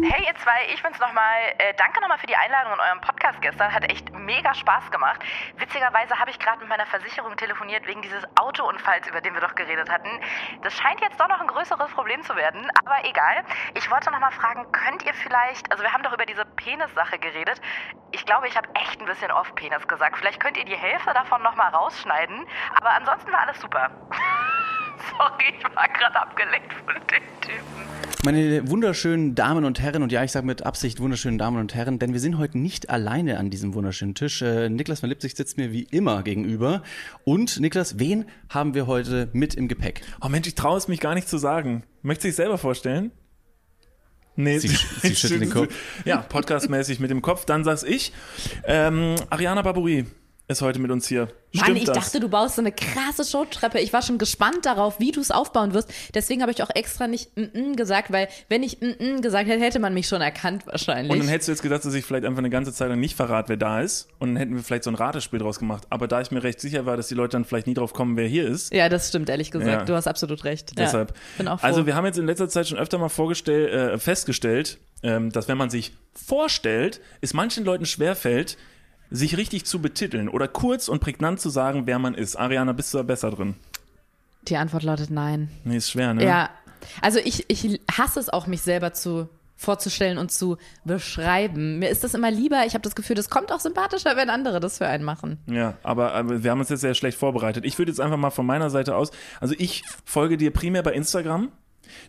Hey ihr zwei, ich bin's nochmal. Äh, danke nochmal für die Einladung in eurem Podcast gestern. Hat echt mega Spaß gemacht. Witzigerweise habe ich gerade mit meiner Versicherung telefoniert wegen dieses Autounfalls, über den wir doch geredet hatten. Das scheint jetzt doch noch ein größeres Problem zu werden, aber egal. Ich wollte nochmal fragen, könnt ihr vielleicht, also wir haben doch über diese Penis-Sache geredet. Ich glaube, ich habe echt ein bisschen off Penis gesagt. Vielleicht könnt ihr die Hälfte davon nochmal rausschneiden, aber ansonsten war alles super. Sorry, ich war gerade abgelenkt von dem Typen. Meine wunderschönen Damen und Herren, und ja, ich sage mit Absicht wunderschönen Damen und Herren, denn wir sind heute nicht alleine an diesem wunderschönen Tisch. Äh, Niklas von Lipzig sitzt mir wie immer gegenüber. Und Niklas, wen haben wir heute mit im Gepäck? Oh Mensch, ich traue es mich gar nicht zu sagen. Möchtest du dich selber vorstellen? Nee, Sie, sie schüttelt den Kopf. Ja, podcastmäßig mit dem Kopf. Dann sag's ich. Ähm, Ariana Barbouri ist heute mit uns hier. Mann, Stimmt ich das? dachte, du baust so eine krasse Showtreppe. Ich war schon gespannt darauf, wie du es aufbauen wirst. Deswegen habe ich auch extra nicht mm -mm gesagt, weil wenn ich mm gesagt hätte, hätte man mich schon erkannt wahrscheinlich. Und dann hättest du jetzt gedacht, dass ich vielleicht einfach eine ganze Zeit lang nicht verrate, wer da ist. Und dann hätten wir vielleicht so ein Ratespiel draus gemacht. Aber da ich mir recht sicher war, dass die Leute dann vielleicht nie drauf kommen, wer hier ist. ja, das stimmt, ehrlich gesagt. Ja. Du hast absolut recht. Deshalb. Ja, bin auch froh. Also wir haben jetzt in letzter Zeit schon öfter mal äh, festgestellt, ähm, dass wenn man sich vorstellt, es manchen Leuten schwerfällt, sich richtig zu betiteln oder kurz und prägnant zu sagen, wer man ist. Ariana, bist du da besser drin? Die Antwort lautet nein. Nee, ist schwer, ne? Ja, also ich, ich hasse es auch, mich selber zu vorzustellen und zu beschreiben. Mir ist das immer lieber, ich habe das Gefühl, das kommt auch sympathischer, wenn andere das für einen machen. Ja, aber, aber wir haben uns jetzt sehr schlecht vorbereitet. Ich würde jetzt einfach mal von meiner Seite aus, also ich folge dir primär bei Instagram.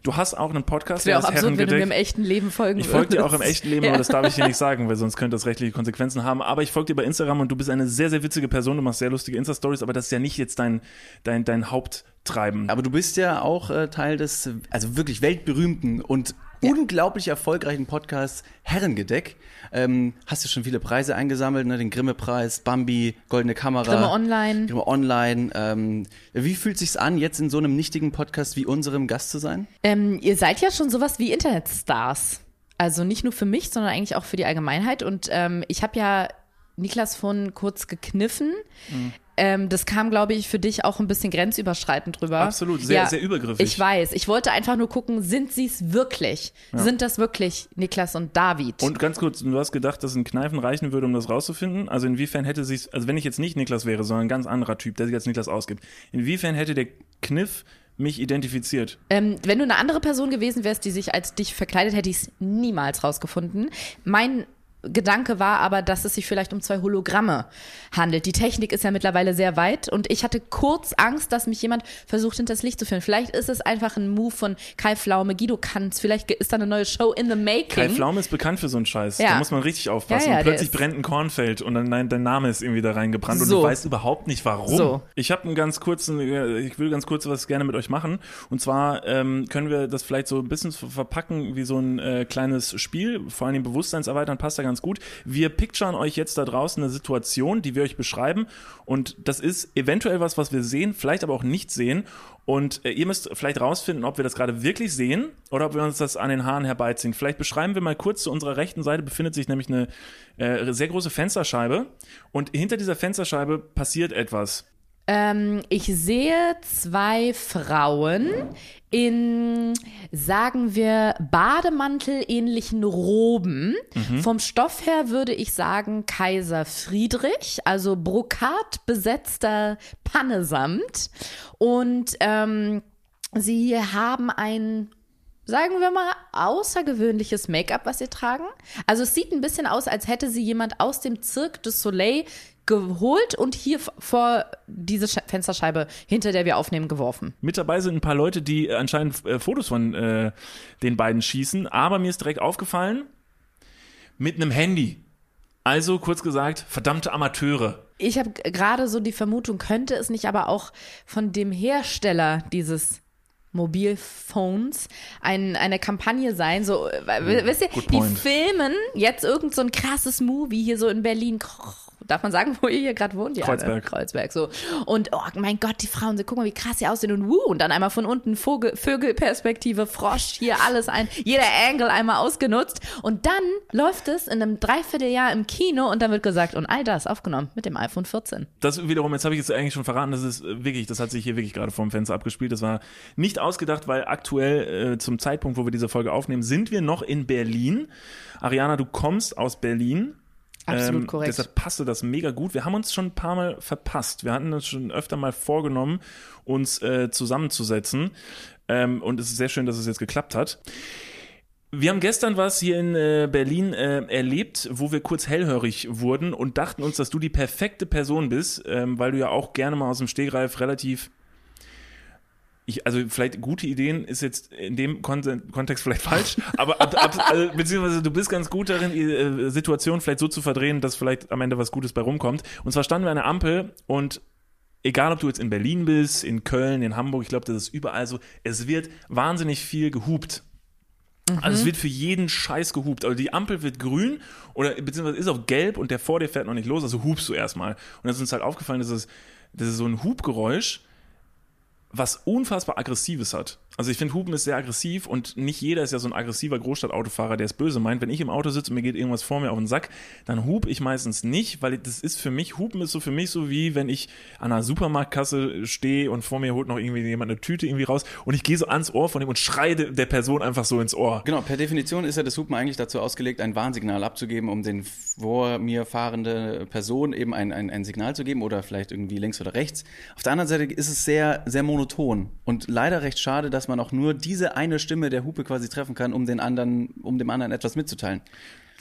Du hast auch einen Podcast, Es wäre auch der heißt absurd, wenn du mir im echten Leben folgen Ich folge dir auch im echten Leben, Ja. aber das darf ich hier nicht sagen, weil sonst könnte das rechtliche Konsequenzen haben. Aber ich folge dir bei Instagram und du bist eine sehr, sehr witzige Person. Du machst sehr lustige Insta-Stories, aber das ist ja nicht jetzt dein, dein, dein Haupttreiben. Aber du bist ja auch äh, Teil des, also wirklich weltberühmten und unglaublich erfolgreichen Podcasts Herrengedeck. Ähm, hast du schon viele Preise eingesammelt, ne? Den Grimme-Preis, Bambi, Goldene Kamera. Grimme Online. Grimme Online. Ähm, wie fühlt sich's an, jetzt in so einem nichtigen Podcast wie unserem Gast zu sein? Ähm, ihr seid ja schon sowas wie Internetstars. Also nicht nur für mich, sondern eigentlich auch für die Allgemeinheit. Und ähm, ich habe ja Niklas von kurz gekniffen. Mhm. Ähm, das kam, glaube ich, für dich auch ein bisschen grenzüberschreitend drüber. Absolut, sehr- sehr übergriffig. Ich weiß. Ich wollte einfach nur gucken, sind sie es wirklich? Sind das wirklich Niklas und David? Und ganz kurz, du hast gedacht, dass ein Kneifen reichen würde, um das rauszufinden? Also inwiefern hätte sich, also wenn ich jetzt nicht Niklas wäre, sondern ein ganz anderer Typ, der sich als Niklas ausgibt, inwiefern hätte der Kniff mich identifiziert? Ähm, wenn du eine andere Person gewesen wärst, die sich als dich verkleidet, hätte ich es niemals rausgefunden. Mein Gedanke war aber, dass es sich vielleicht um zwei Hologramme handelt. Die Technik ist ja mittlerweile sehr weit und ich hatte kurz Angst, dass mich jemand versucht, hinters Licht zu führen. Vielleicht ist es einfach ein Move von Kai Pflaume, Guido Kanz, vielleicht ist da eine neue Show in the making. Kai Pflaume ist bekannt für so einen Scheiß. Ja. Da muss man richtig aufpassen. Ja, ja, und plötzlich brennt ein Kornfeld und dann nein, dein Name ist irgendwie da reingebrannt und So. du weißt überhaupt nicht warum. So. Ich habe einen ganz kurzen, äh, ich will ganz kurz was gerne mit euch machen. Und zwar ähm, können wir das vielleicht so ein bisschen ver- verpacken wie so ein äh, kleines Spiel, vor allem Bewusstseinserweitern passt da ganz gut. Wir picturen euch jetzt da draußen eine Situation, die wir euch beschreiben und das ist eventuell was, was wir sehen, vielleicht aber auch nicht sehen. Und äh, ihr müsst vielleicht rausfinden, ob wir das gerade wirklich sehen oder ob wir uns das an den Haaren herbeiziehen. Vielleicht beschreiben wir mal kurz, zu unserer rechten Seite befindet sich nämlich eine äh, sehr große Fensterscheibe und hinter dieser Fensterscheibe passiert etwas. Ähm, ich sehe zwei Frauen in, sagen wir, Bademantel-ähnlichen Roben. Vom Stoff her würde ich sagen Kaiser Friedrich, also Brokat besetzter Pannesamt. Und ähm, sie haben ein sagen wir mal, außergewöhnliches Make-up, was sie tragen. Also es sieht ein bisschen aus, als hätte sie jemand aus dem Cirque du Soleil geholt und hier vor diese Sch Fensterscheibe, hinter der wir aufnehmen, geworfen. Mit dabei sind ein paar Leute, die anscheinend äh, Fotos von äh, den beiden schießen, aber mir ist direkt aufgefallen, mit einem Handy. Also kurz gesagt, verdammte Amateure. Ich habe gerade so die Vermutung, könnte es nicht aber auch von dem Hersteller dieses Mobilphones ein, eine Kampagne sein, so, äh, wisst ihr, die filmen jetzt irgend so ein krasses Movie hier so in Berlin, Darf man sagen, wo ihr hier gerade wohnt? Ja, Kreuzberg. Ne? Kreuzberg, so. Und oh mein Gott, die Frauen, guck mal, wie krass sie aussehen und wuh, und dann einmal von unten Vogel, Vögelperspektive, Frosch, hier alles ein, jeder Angle einmal ausgenutzt. Und dann läuft es in einem Dreivierteljahr im Kino und dann wird gesagt, und all das aufgenommen mit dem iPhone 14. Das wiederum, jetzt habe ich es eigentlich schon verraten, das ist äh, wirklich, das hat sich hier wirklich gerade vorm Fenster abgespielt. Das war nicht ausgedacht, weil aktuell äh, zum Zeitpunkt, wo wir diese Folge aufnehmen, sind wir noch in Berlin. Ariana, du kommst aus Berlin. Absolut Ähm, korrekt. Deshalb passte das mega gut. Wir haben uns schon ein paar Mal verpasst. Wir hatten uns schon öfter mal vorgenommen, uns äh, zusammenzusetzen. Ähm, und es ist sehr schön, dass es jetzt geklappt hat. Wir haben gestern was hier in äh, Berlin äh, erlebt, wo wir kurz hellhörig wurden und dachten uns, dass du die perfekte Person bist, ähm, weil du ja auch gerne mal aus dem Stegreif relativ ich, also vielleicht gute Ideen ist jetzt in dem Kon Kontext vielleicht falsch, aber ab, ab, also, beziehungsweise du bist ganz gut darin, die äh, Situation vielleicht so zu verdrehen, dass vielleicht am Ende was Gutes bei rumkommt. Und zwar standen wir an der Ampel und egal ob du jetzt in Berlin bist, in Köln, in Hamburg, ich glaube, das ist überall so, es wird wahnsinnig viel gehupt. Also es wird für jeden Scheiß gehupt. Also die Ampel wird grün oder beziehungsweise ist auch gelb und der vor dir fährt noch nicht los, also hupst du erstmal. Und dann ist uns halt aufgefallen, dass es, dass es so ein Hubgeräusch, was unfassbar Aggressives hat. Also ich finde, Hupen ist sehr aggressiv und nicht jeder ist ja so ein aggressiver Großstadtautofahrer, der es böse meint. Wenn ich im Auto sitze und mir geht irgendwas vor mir auf den Sack, dann hub ich meistens nicht, weil das ist für mich, Hupen ist so für mich so wie, wenn ich an einer Supermarktkasse stehe und vor mir holt noch irgendwie jemand eine Tüte irgendwie raus und ich gehe so ans Ohr von ihm und schreie der Person einfach so ins Ohr. Genau, per Definition ist ja das Hupen eigentlich dazu ausgelegt, ein Warnsignal abzugeben, um den vor mir fahrende Person eben ein, ein, ein Signal zu geben oder vielleicht irgendwie links oder rechts. Auf der anderen Seite ist es sehr, sehr monoton und leider recht schade, dass man auch nur diese eine Stimme der Hupe quasi treffen kann, um den anderen, um dem anderen etwas mitzuteilen.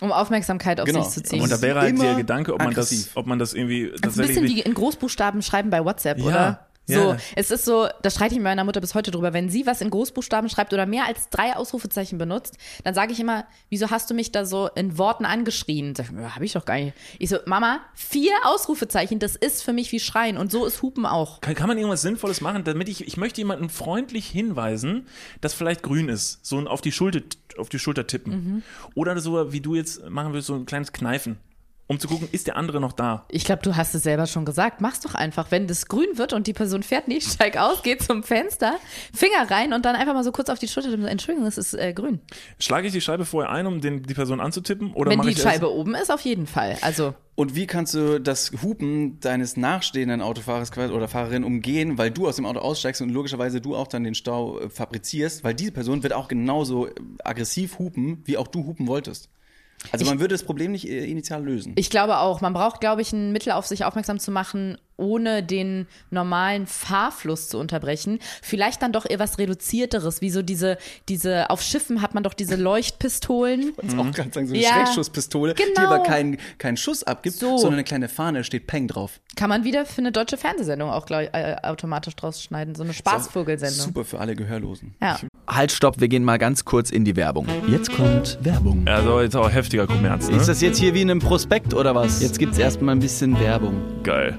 Um Aufmerksamkeit auf Genau. sich zu ziehen. Und da wäre halt der Gedanke, ob man das, ob man das irgendwie Das ist ein bisschen wie in Großbuchstaben schreiben bei WhatsApp, Ja, oder? So, ja. es ist so, da streite ich mit meiner Mutter bis heute drüber. Wenn sie was in Großbuchstaben schreibt oder mehr als drei Ausrufezeichen benutzt, dann sage ich immer, wieso hast du mich da so in Worten angeschrien? Sag ich, ja, Hab ich doch gar nicht. Ich so, Mama, vier Ausrufezeichen, das ist für mich wie Schreien und so ist Hupen auch. Kann, kann man irgendwas Sinnvolles machen, damit ich, ich möchte jemanden freundlich hinweisen, dass vielleicht grün ist. So ein auf die Schulter, auf die Schulter tippen. Mhm. Oder so, wie du jetzt machen willst, so ein kleines Kneifen. Um zu gucken, ist der andere noch da? Ich glaube, du hast es selber schon gesagt. Mach's doch einfach. Wenn das grün wird und die Person fährt nicht, steig aus, geh zum Fenster, Finger rein und dann einfach mal so kurz auf die Schulter tippen. Entschuldigung, das ist äh, grün. Schlage ich die Scheibe vorher ein, um den, die Person anzutippen? Oder Wenn die ich Scheibe oben ist, auf jeden Fall. Also, Und wie kannst du das Hupen deines nachstehenden Autofahrers oder Fahrerin umgehen, weil du aus dem Auto aussteigst und logischerweise du auch dann den Stau äh, fabrizierst, weil diese Person wird auch genauso äh, aggressiv hupen, wie auch du hupen wolltest. Also man würde das Problem nicht äh, initial lösen. Ich glaube auch, man braucht, glaube ich, ein Mittel auf sich aufmerksam zu machen, ohne den normalen Fahrfluss zu unterbrechen. Vielleicht dann doch eher was Reduzierteres, wie so diese, diese, auf Schiffen hat man doch diese Leuchtpistolen. Ich auch gerade sagen, so eine Ja. Schreckschusspistole, die Genau. aber keinen keinen Schuss abgibt, So. sondern eine kleine Fahne, steht Peng drauf. Kann man wieder für eine deutsche Fernsehsendung auch glaub, ich, äh, automatisch draus schneiden. So eine Spaßvogelsendung. Super für alle Gehörlosen. Ja. Halt, stopp, wir gehen mal ganz kurz in die Werbung. Jetzt kommt Werbung. Also jetzt auch heftiger Kommerz, ne? Ist das jetzt hier wie in einem Prospekt oder was? Jetzt gibt's erstmal ein bisschen Werbung. geil.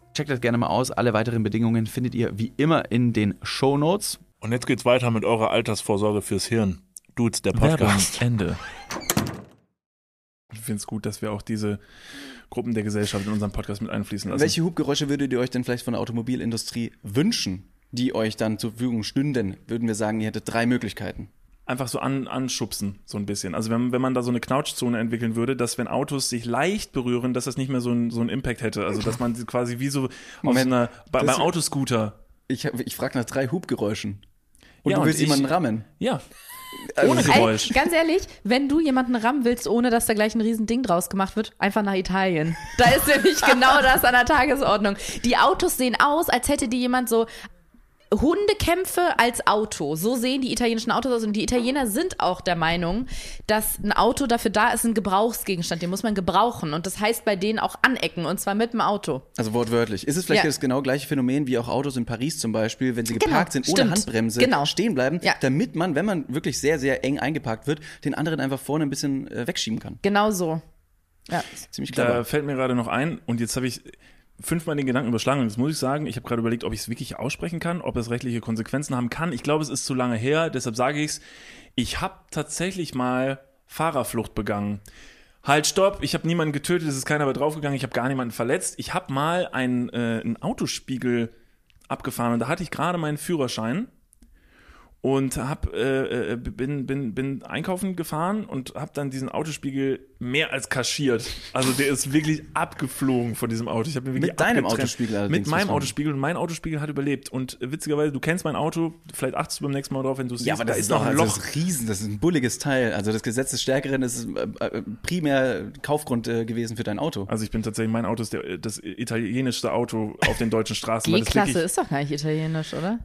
Checkt das gerne mal aus. Alle weiteren Bedingungen findet ihr wie immer in den Show Notes. Und jetzt geht's weiter mit eurer Altersvorsorge fürs Hirn. Dudes, der Werbung, Podcast. Ende. Ich finde es gut, dass wir auch diese Gruppen der Gesellschaft in unseren Podcast mit einfließen lassen. Welche Hubgeräusche würdet ihr euch denn vielleicht von der Automobilindustrie wünschen, die euch dann zur Verfügung stünden? Würden wir sagen, ihr hättet drei Möglichkeiten. Einfach so an, anschubsen, so ein bisschen. Also wenn, wenn man da so eine Knautschzone entwickeln würde, dass wenn Autos sich leicht berühren, dass das nicht mehr so ein, so ein Impact hätte. Also dass man sie quasi wie so Moment, einer, bei, beim Autoscooter. Ich, ich frage nach drei Hubgeräuschen. Und Ja, du und willst ich- jemanden rammen. Ja, Also, ohne Geräusch. Ey, ganz ehrlich, wenn du jemanden rammen willst, ohne dass da gleich ein riesen Ding draus gemacht wird, einfach nach Italien. Da ist nämlich genau das an der Tagesordnung. Die Autos sehen aus, als hätte die jemand so Hundekämpfe als Auto. So sehen die italienischen Autos aus. Und die Italiener sind auch der Meinung, dass ein Auto dafür da ist, ein Gebrauchsgegenstand. Den muss man gebrauchen. Und das heißt bei denen auch anecken. Und zwar mit dem Auto. Also wortwörtlich. Ist es vielleicht Ja. das genau gleiche Phänomen wie auch Autos in Paris zum Beispiel, wenn sie Genau, geparkt sind ohne stimmt. Handbremse Genau. stehen bleiben, Ja. damit man, wenn man wirklich sehr, sehr eng eingeparkt wird, den anderen einfach vorne ein bisschen äh, wegschieben kann. Genau so. Ja. Ziemlich Da clever. fällt mir gerade noch ein, und jetzt habe ich fünfmal den Gedanken überschlagen. Und jetzt muss ich sagen, ich habe gerade überlegt, ob ich es wirklich aussprechen kann, ob es rechtliche Konsequenzen haben kann. Ich glaube, es ist zu lange her, deshalb sage ich es. Ich habe tatsächlich mal Fahrerflucht begangen. Halt, stopp, ich habe niemanden getötet, es ist keiner bei draufgegangen, ich habe gar niemanden verletzt. Ich habe mal einen, äh, einen Autospiegel abgefahren und da hatte ich gerade meinen Führerschein und hab, äh, äh, bin, bin, bin einkaufen gefahren und habe dann diesen Autospiegel mehr als kaschiert. Also der ist wirklich abgeflogen von diesem Auto. Ich hab mir wirklich Mit deinem. Autospiegel allerdings, Mit meinem Autospiegel und mein Autospiegel hat überlebt. Und äh, witzigerweise, du kennst mein Auto, vielleicht achtest du beim nächsten Mal drauf, wenn du es Ja, siehst, aber da das ist noch ein also Loch. das ist riesen, das ist ein bulliges Teil. Also das Gesetz des Stärkeren ist äh, äh, primär Kaufgrund äh, gewesen für dein Auto. Also ich bin tatsächlich, mein Auto ist der, das italienischste Auto auf den deutschen Straßen. weil das G-Klasse wirklich- ist doch gar nicht italienisch, oder?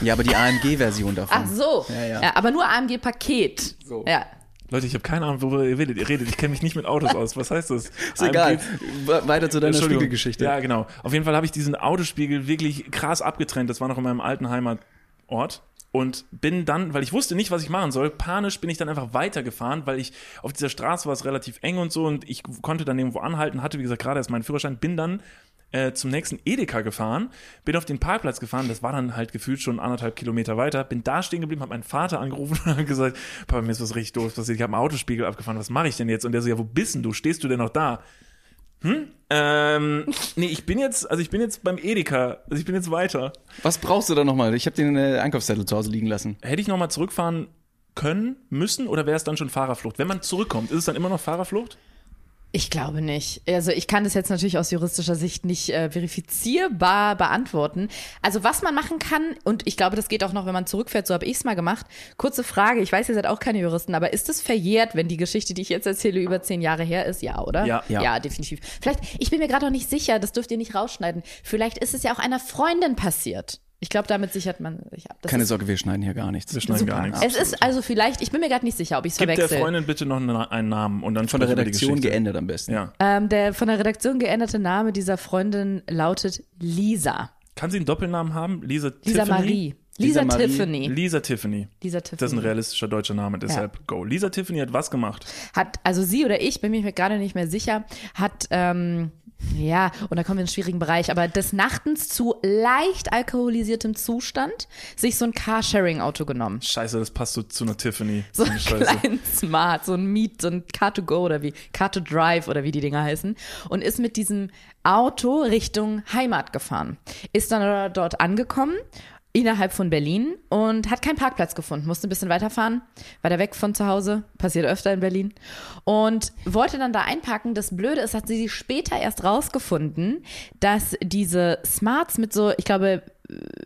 Ja, aber die AMG-Version davon. Ach so. Ja, ja. aber nur AMG-Paket. So. Ja. Leute, ich habe keine Ahnung, worüber ihr redet. Ihr redet, ich kenne mich nicht mit Autos aus. Was heißt das? Ist egal. AMG We- Weiter zu deiner. Spiegelgeschichte. Ja, genau. Auf jeden Fall habe ich diesen Autospiegel wirklich krass abgetrennt. Das war noch in meinem alten Heimatort. Und bin dann, weil ich wusste nicht, was ich machen soll, panisch bin ich dann einfach weitergefahren, weil ich auf dieser Straße war es relativ eng und so und ich konnte dann irgendwo anhalten, hatte wie gesagt gerade erst meinen Führerschein, bin dann äh, zum nächsten Edeka gefahren, bin auf den Parkplatz gefahren, das war dann halt gefühlt schon anderthalb Kilometer weiter, bin da stehen geblieben, habe meinen Vater angerufen und habe gesagt, Papa, mir ist was richtig doof passiert, ich habe einen Autospiegel abgefahren, was mache ich denn jetzt? Und der so, ja, wo bist denn du? Stehst du denn noch da? Hm? Ähm, nee, ich bin jetzt, also ich bin jetzt beim Edeka, also ich bin jetzt weiter. Was brauchst du da nochmal? Ich habe den äh, Einkaufszettel zu Hause liegen lassen. Hätte ich nochmal zurückfahren können, müssen oder wäre es dann schon Fahrerflucht? Wenn man zurückkommt, ist es dann immer noch Fahrerflucht? Ich glaube nicht. Also ich kann das jetzt natürlich aus juristischer Sicht nicht äh, verifizierbar beantworten. Also was man machen kann, und ich glaube, das geht auch noch, wenn man zurückfährt, so habe ich es mal gemacht. Kurze Frage, ich weiß, ihr seid auch keine Juristen, aber ist es verjährt, wenn die Geschichte, die ich jetzt erzähle, über zehn Jahre her ist? Ja, oder? Ja. Ja. ja definitiv. Vielleicht, ich bin mir gerade noch nicht sicher, das dürft ihr nicht rausschneiden. Vielleicht ist es ja auch einer Freundin passiert. Ich glaube, damit sichert man sich ab. Das Keine ist, Sorge, wir schneiden hier gar nichts. Wir schneiden gar Super. nichts. Es ist also vielleicht, ich bin mir gerade nicht sicher, ob ich es Gib der verwechsel. Freundin bitte noch einen Namen und dann Von der Redaktion geändert am besten. Ja. Ähm, der von der Redaktion geänderte Name dieser Freundin lautet Lisa. Kann sie einen Doppelnamen haben? Lisa, Lisa Tiffany? Marie. Lisa, Lisa Marie. Tiffany. Lisa Tiffany. Lisa Tiffany. Das ist ein realistischer deutscher Name, deshalb go. Lisa Tiffany hat was gemacht? hat, also sie oder ich, bin mir gerade nicht mehr sicher, hat, ähm, ja, und da kommen wir in einen schwierigen Bereich, aber des Nachtens zu leicht alkoholisiertem Zustand sich so ein Carsharing-Auto genommen. Scheiße, das passt so zu einer Tiffany. So ein kleinen Smart, so ein Meet, so ein Car2Go oder wie, Car2Drive oder wie die Dinger heißen. Und ist mit diesem Auto Richtung Heimat gefahren. Ist dann dort angekommen, innerhalb von Berlin und hat keinen Parkplatz gefunden. Musste ein bisschen weiterfahren, weiter weg von zu Hause. Passiert öfter in Berlin. Und wollte dann da einparken. Das Blöde ist, hat sie später erst rausgefunden, dass diese Smarts mit so, ich glaube,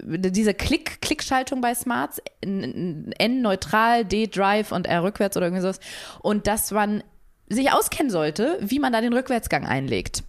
diese Klick, Klickschaltung bei Smarts, N N neutral, D Drive und R rückwärts oder irgendwie sowas. Und dass man sich auskennen sollte, wie man da den Rückwärtsgang einlegt.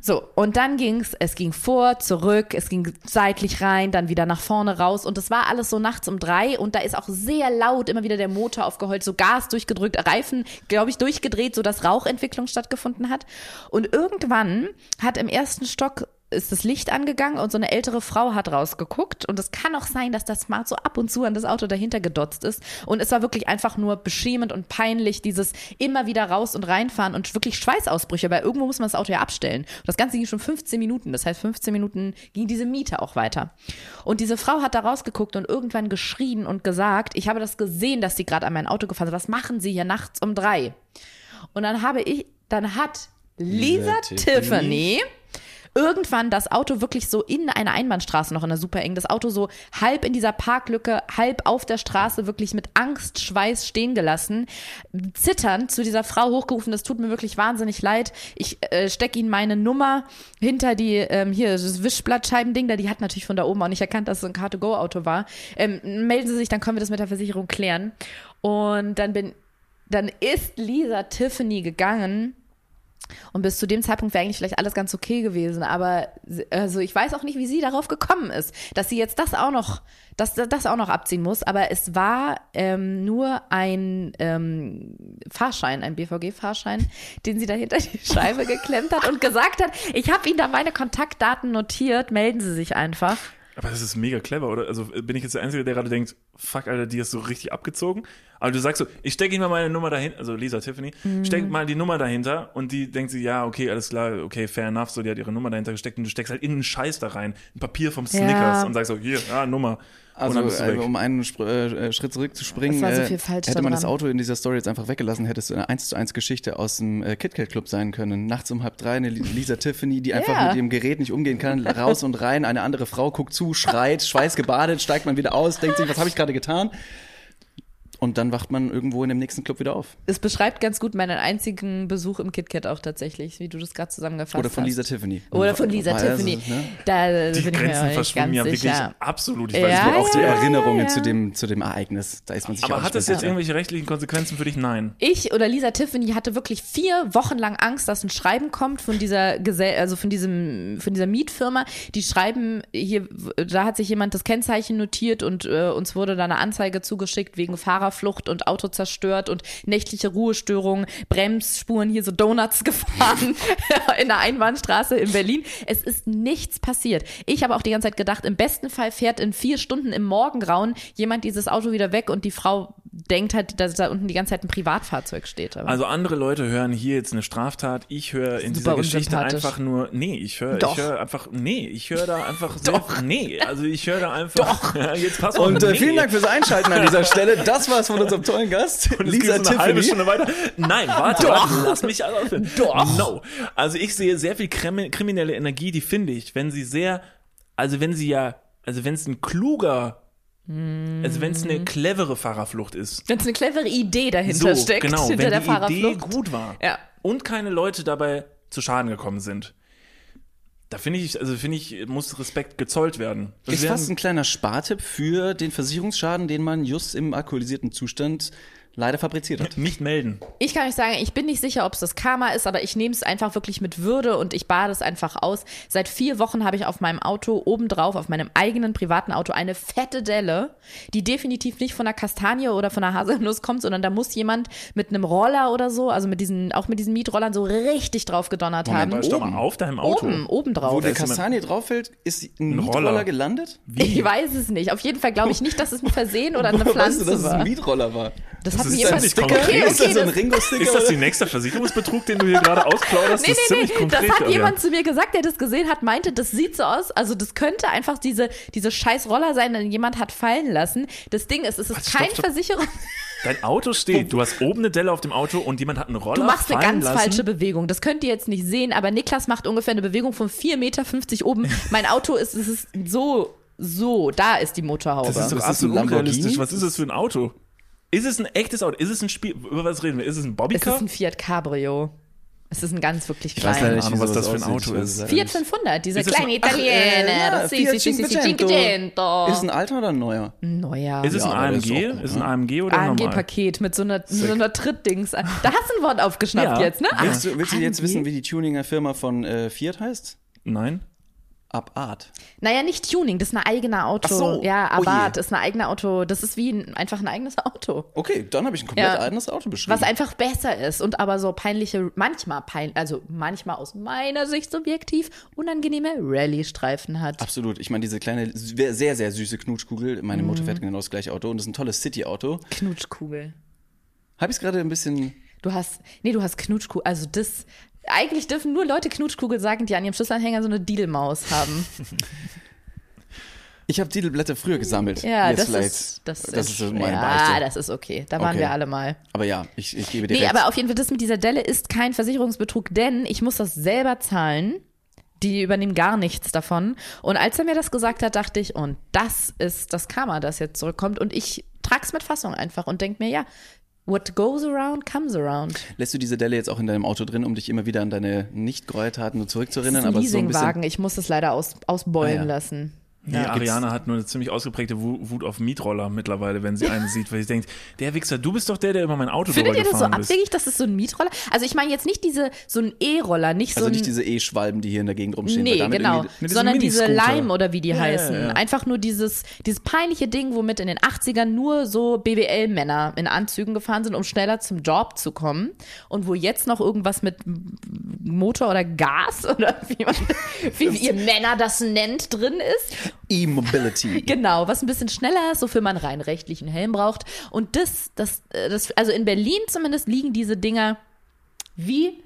So, und dann ging's, es ging vor, zurück, es ging seitlich rein, dann wieder nach vorne raus und das war alles so nachts um drei und da ist auch sehr laut immer wieder der Motor aufgeheult, so Gas durchgedrückt, Reifen, glaube ich, durchgedreht, so dass Rauchentwicklung stattgefunden hat. Und irgendwann hat im ersten Stock ist das Licht angegangen und so eine ältere Frau hat rausgeguckt und es kann auch sein, dass das Smart so ab und zu an das Auto dahinter gedotzt ist und es war wirklich einfach nur beschämend und peinlich, dieses immer wieder raus und reinfahren und wirklich Schweißausbrüche, weil irgendwo muss man das Auto ja abstellen. Und das Ganze ging schon 15 Minuten, das heißt 15 Minuten ging diese Miete auch weiter. Und diese Frau hat da rausgeguckt und irgendwann geschrien und gesagt, ich habe das gesehen, dass sie gerade an mein Auto gefahren sind, was machen sie hier nachts um drei? Und dann habe ich, dann hat Lisa, Lisa Tiffany, Tiffany irgendwann das Auto wirklich so in einer Einbahnstraße noch in der super eng, das Auto so halb in dieser Parklücke, halb auf der Straße wirklich mit Angst, Schweiß stehen gelassen, zitternd zu dieser Frau hochgerufen, das tut mir wirklich wahnsinnig leid. Ich äh, stecke Ihnen meine Nummer hinter die, ähm, hier, das Wischblattscheibending da, die hat natürlich von da oben auch nicht erkannt, dass es ein Car-to-Go-Auto war. Ähm, melden Sie sich, dann können wir das mit der Versicherung klären. Und dann bin, dann ist Lisa Tiffany gegangen und bis zu dem Zeitpunkt wäre eigentlich vielleicht alles ganz okay gewesen. Aber also ich weiß auch nicht, wie sie darauf gekommen ist, dass sie jetzt das auch noch, dass das auch noch abziehen muss. Aber es war ähm, nur ein ähm, Fahrschein, ein BVG-Fahrschein, den sie da hinter die Scheibe geklemmt hat und gesagt hat, ich habe Ihnen da meine Kontaktdaten notiert, melden Sie sich einfach. Aber das ist mega clever, oder? Also bin ich jetzt der Einzige, der gerade denkt, fuck, Alter, die ist so richtig abgezogen. Aber du sagst so, ich stecke Ihnen mal meine Nummer dahinter, also Lisa Tiffany, steck mal die Nummer dahinter und die denkt sich, ja, okay, alles klar, okay, fair enough, so, die hat ihre Nummer dahinter gesteckt und du steckst halt in einen Scheiß da rein, ein Papier vom Snickers und sagst so, hier, ja, Nummer. Also, äh, um einen Spr äh, Schritt zurückzuspringen, war so äh, viel falsch hätte man daran. das Auto in dieser Story jetzt einfach weggelassen, hätte es eine 1 zu 1 Geschichte aus dem äh, KitKat Club sein können. Nachts um halb drei eine Lisa Tiffany, die einfach Ja. mit ihrem Gerät nicht umgehen kann, raus und rein, eine andere Frau guckt zu, schreit, schweißgebadet, steigt man wieder aus, denkt sich, was habe ich gerade getan? Und dann wacht man irgendwo in dem nächsten Club wieder auf. Es beschreibt ganz gut meinen einzigen Besuch im KitKat auch tatsächlich, wie du das gerade zusammengefasst hast. Oder von Lisa Tiffany. Oder von Lisa Also, Tiffany. ne? Da die bin ich mir auch Grenzen verschwimmen ja wirklich sicher. absolut. Ich Ja, weiß Auch nicht, auch die ja, Erinnerungen ja. Zu, dem, zu dem Ereignis, da ist man sich auch aber hat das jetzt irgendwelche rechtlichen Konsequenzen für dich? Nein. Ich oder Lisa Tiffany hatte wirklich vier Wochen lang Angst, dass ein Schreiben kommt von dieser Gesell also von diesem von dieser Mietfirma. Die schreiben hier, da hat sich jemand das Kennzeichen notiert und äh, uns wurde da eine Anzeige zugeschickt wegen Fahrerflucht und Auto zerstört und nächtliche Ruhestörung, Bremsspuren hier so Donuts gefahren in der Einbahnstraße in Berlin. Es ist nichts passiert. Ich habe auch die ganze Zeit gedacht, im besten Fall fährt in vier Stunden im Morgengrauen jemand dieses Auto wieder weg und die Frau denkt halt, dass da unten die ganze Zeit ein Privatfahrzeug steht. Aber Also andere Leute hören hier jetzt eine Straftat. Ich höre in dieser Geschichte einfach nur, nee, ich höre, Doch. ich höre einfach, nee, ich höre da einfach, sehr, nee, also ich höre da einfach, Doch. jetzt pass auf, Und äh, nee. vielen Dank fürs Einschalten an dieser Stelle. Das war's von unserem tollen Gast, Und es Lisa eine halbe Tiffany. Stunde weiter. Nein, warte, warte, lass mich ausführen. Doch. No. Also ich sehe sehr viel krimi- kriminelle Energie, die finde ich, wenn sie sehr, also wenn sie ja, also wenn es ein kluger, also wenn es eine clevere Fahrerflucht ist. wenn es eine clevere Idee dahinter so, steckt, genau, hinter wenn der die Fahrerflucht. Idee gut war Ja. und keine Leute dabei zu Schaden gekommen sind. Da finde ich, also finde ich, muss Respekt gezollt werden. Das Ist wären- fast ein kleiner Spartipp für den Versicherungsschaden, den man just im alkoholisierten Zustand leider fabriziert hat. Nicht melden. Ich kann euch sagen, ich bin nicht sicher, ob es das Karma ist, aber ich nehme es einfach wirklich mit Würde und ich bade es einfach aus. Seit vier Wochen habe ich auf meinem Auto obendrauf, auf meinem eigenen privaten Auto, eine fette Delle, die definitiv nicht von der Kastanie oder von der Haselnuss kommt, sondern da muss jemand mit einem Roller oder so, also mit diesen, auch mit diesen Mietrollern so richtig drauf gedonnert Moment, haben. Stopp mal, auf deinem Auto. Oben, oben Wo drauf. der ist jemand- Kastanie drauf fällt, ist ein, Ein Mietroller Roller. gelandet? Ich weiß es nicht. Auf jeden Fall glaube ich nicht, dass es ein Versehen oder eine Pflanze weißt du, dass es war. ein Mietroller war? Das, hat ist mir ein ziemlich Okay, konkret. ist das okay, so ein das, Ringo-Sticker? Ist das die nächste Versicherungsbetrug, den du hier gerade ausplauderst? Nee, das ist nee, ziemlich nee, konkret. das hat jemand zu mir gesagt, der das gesehen hat, meinte, das sieht so aus, also das könnte einfach diese, diese scheiß Roller sein, den jemand hat fallen lassen. Das Ding ist, es ist Was, kein stopp, stopp. Versicherung. Dein Auto steht, du hast oben eine Delle auf dem Auto und jemand hat einen Roller Du machst eine ganz lassen. falsche Bewegung. Das könnt ihr jetzt nicht sehen, aber Niklas macht ungefähr eine Bewegung von 4,50 Meter oben. Mein Auto ist, es ist so, so, da ist die Motorhaube. Das ist doch Das ist absolut unrealistisch. Was ist das für ein Auto? Ist es ein echtes Auto? Ist es ein Spiel? Über was reden wir? Ist es ein es Bobbycar? ist ein Fiat Cabrio. Es ist ein ganz wirklich Ich weiß leider nicht, was das für ein. Auto ist. es Fiat leider 500, dieser Ist das kleine Italiener. äh, Sì, Fiat sì, sì, sì, 500. Cinquecento. Ist es ein alter oder ein neuer? Neuer. Ist es ein AMG? Ist ein ne? AMG oder normal? AMG-Paket mit so einer, mit so einer Trittdings. Da hast du ein Wort aufgeschnappt Ja. jetzt, ne? Willst du, willst du jetzt wissen, wie die Tuninger Firma von äh, Fiat heißt? Nein. Abart. Naja, nicht Tuning, das ist ein eigener Auto. Ach so. Ja, Oh je. Abarth ist ein eigenes Auto. Das ist wie ein, einfach ein eigenes Auto. Okay, dann habe ich ein komplett Ja. eigenes Auto beschrieben. Was einfach besser ist und aber so peinliche, manchmal pein, also manchmal aus meiner Sicht subjektiv, unangenehme Rallye-Streifen hat. Absolut. Ich meine, diese kleine, sehr, sehr, süße Knutschkugel, meine Mhm. Mutter fährt genau das gleiche Auto und das ist ein tolles City-Auto. Knutschkugel. Habe ich es gerade ein bisschen. Du hast, nee, du hast Knutschkugel, also das, eigentlich dürfen nur Leute Knutschkugel sagen, die an ihrem Schlüsselanhänger so eine Didelmaus haben. Ich habe Titelblätter früher gesammelt. Ja, Jetzt das vielleicht. ist, das, das ist so meine ja, Beichte. das ist okay. Da waren Okay. wir alle mal. Aber ja, ich, ich gebe dir Nee, recht. aber auf jeden Fall, das mit dieser Delle ist kein Versicherungsbetrug, denn ich muss das selber zahlen. Die übernehmen gar nichts davon. Und als er mir das gesagt hat, dachte ich, und das ist das Karma, das jetzt zurückkommt. Und ich trag's mit Fassung einfach und denk mir, ja, what goes around comes around. Lässt du diese Delle jetzt auch in deinem Auto drin, um dich immer wieder an deine Nicht-Gräueltaten Das zurückzuerinnern? ist ein aber so ein bisschen. Ich muss es leider aus, ausbeulen Ah, ja. lassen. Nee, Ja, Ariana hat nur eine ziemlich ausgeprägte Wu- Wut auf Mietroller mittlerweile, wenn sie einen sieht, weil sie denkt, der Wichser, du bist doch der, der immer mein Auto Findet ihr das so abwegig, dass es so ein Mietroller? Also ich meine jetzt nicht diese, so ein E-Roller, nicht so Also nicht diese E-Schwalben, die hier in der Gegend rumstehen. Nee, damit genau. Sondern diese. Lime oder wie die Ja, heißen. ja. Einfach nur dieses, dieses peinliche Ding, womit in den 80ern nur so BWL-Männer in Anzügen gefahren sind, um schneller zum Job zu kommen. Und wo jetzt noch irgendwas mit Motor oder Gas oder wie, man, wie ihr Männer das nennt, drin ist. E-Mobility. Genau, was ein bisschen schneller ist, wofür man rein rechtlichen Helm braucht. Und das, das, äh, das, also in Berlin zumindest liegen diese Dinger wie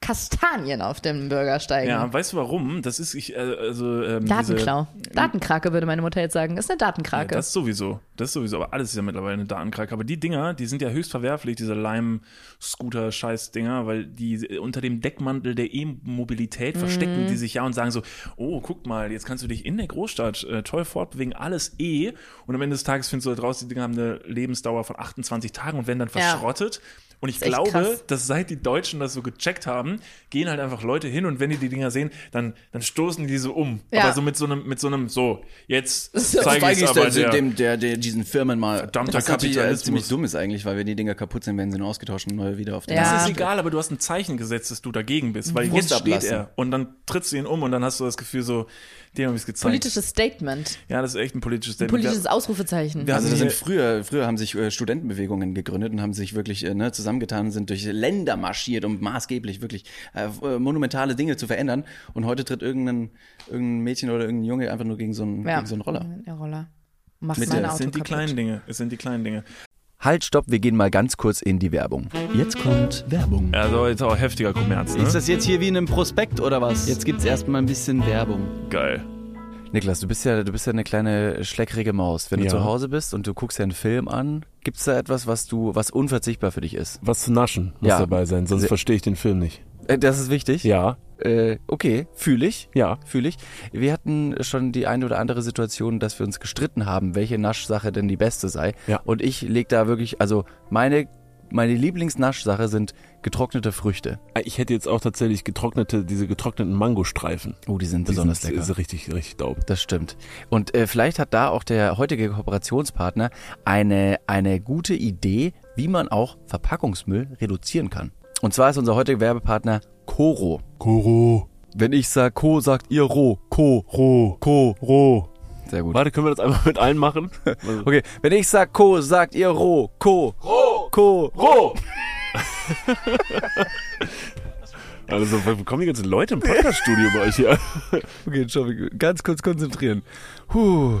Kastanien auf dem Bürgersteig. Ja, weißt du warum? Das ist, ich, äh, also, ähm, Datenklau. Diese, Datenkrake würde meine Mutter jetzt sagen. Das ist eine ja, Datenkrake. das sowieso. Das sowieso. Aber alles ist ja mittlerweile eine Datenkrake. Aber die Dinger, die sind ja höchst verwerflich, diese Lime-Scooter-Scheiß-Dinger, weil die unter dem Deckmantel der E-Mobilität Mhm. verstecken die sich ja und sagen so, oh, guck mal, jetzt kannst du dich in der Großstadt äh, toll fortbewegen, alles E. Und am Ende des Tages findest du halt raus, die Dinger haben eine Lebensdauer von 28 Tagen und werden dann Ja. Und ich echt glaube, krass. dass seit die Deutschen das so gecheckt haben, gehen halt einfach Leute hin und wenn die die Dinger sehen, dann, dann stoßen die so um. Ja. Aber so mit so einem, mit so einem, so, jetzt So. zeige ich es aber ich der, dem, der, der, diesen Firmen mal. Verdammter äh, Kapitalismus. ziemlich dumm ist eigentlich, weil wenn die Dinger kaputt sind, werden sie nur ausgetauscht und neu wieder auf den Ja. Das ist egal, aber du hast ein Zeichen gesetzt, dass du dagegen bist, weil Brust jetzt steht ablassen. er und dann trittst du ihn um und dann hast du das Gefühl so, dem habe ich es gezeigt. Politisches Statement. ja, das ist echt ein politisches Statement. Politisches Ausrufezeichen. Wir- Also das sind früher, früher haben sich äh, Studentenbewegungen gegründet und haben sich wirklich äh, ne, zusammengetan und sind durch Länder marschiert, um maßgeblich wirklich äh, äh, monumentale Dinge zu verändern. Und heute tritt irgendein, irgendein Mädchen oder irgendein Junge einfach nur gegen so einen, Ja. gegen so einen Roller. Der Roller. Macht Mit mein der- es Auto sind die kleinen Dinge, es sind die kleinen Dinge. Halt, stopp, wir gehen mal ganz kurz in die Werbung. Jetzt kommt Werbung. Also jetzt auch heftiger Kommerz, ne? Ist das jetzt hier wie in einem Prospekt oder was? Jetzt gibt's erstmal ein bisschen Werbung. geil. Niklas, du bist ja, du bist ja eine kleine schleckrige Maus. Wenn du Ja. zu Hause bist und du guckst dir einen Film an, gibt's da etwas, was du, was unverzichtbar für dich ist? Was zu naschen muss Ja. dabei sein, sonst verstehe ich den Film nicht. Äh, Das ist wichtig. Ja, Äh, okay, fühle ich. ja. Fühle ich. Wir hatten schon die eine oder andere Situation, dass wir uns gestritten haben, welche Naschsache denn die beste sei. Ja. Und ich leg da wirklich, also meine meine Lieblingsnaschsache sind getrocknete Früchte. Ich hätte jetzt auch tatsächlich getrocknete, diese getrockneten Mangostreifen. Oh, die sind Die besonders sind, lecker. Ist richtig, richtig dope. Das stimmt. Und äh, vielleicht hat da auch der heutige Kooperationspartner eine, eine gute Idee, wie man auch Verpackungsmüll reduzieren kann. Und zwar ist unser heutiger Werbepartner Coro. Koro, Wenn ich sag Co, sagt ihr Ro. Co. Ro, Co. Ro. Sehr gut. Warte, können wir das einfach mit allen machen? Okay, wenn ich sag Co, sagt ihr Ro. Co. Ro. Co. Ro. Also, wo kommen die ganzen Leute im Podcaststudio bei euch hier? Okay, schau, ganz kurz konzentrieren. Puh.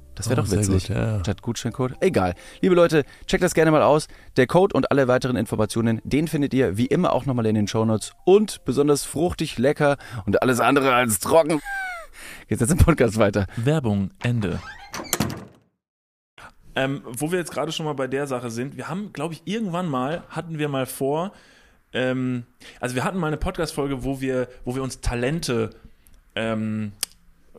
Das wäre Oh, doch witzig. gut, ja. Statt Gutscheincode. Egal. Liebe Leute, checkt das gerne mal aus. Der Code und alle weiteren Informationen, den findet ihr wie immer auch nochmal in den Shownotes. Und besonders fruchtig, lecker und alles andere als trocken. Geht's jetzt im Podcast weiter. Werbung, Ende. Ähm, wo wir jetzt gerade schon mal bei der Sache sind, wir haben, glaube ich, irgendwann mal, hatten wir mal vor, ähm, also wir hatten mal eine Podcast-Folge, wo wir, wo wir uns Talente ähm,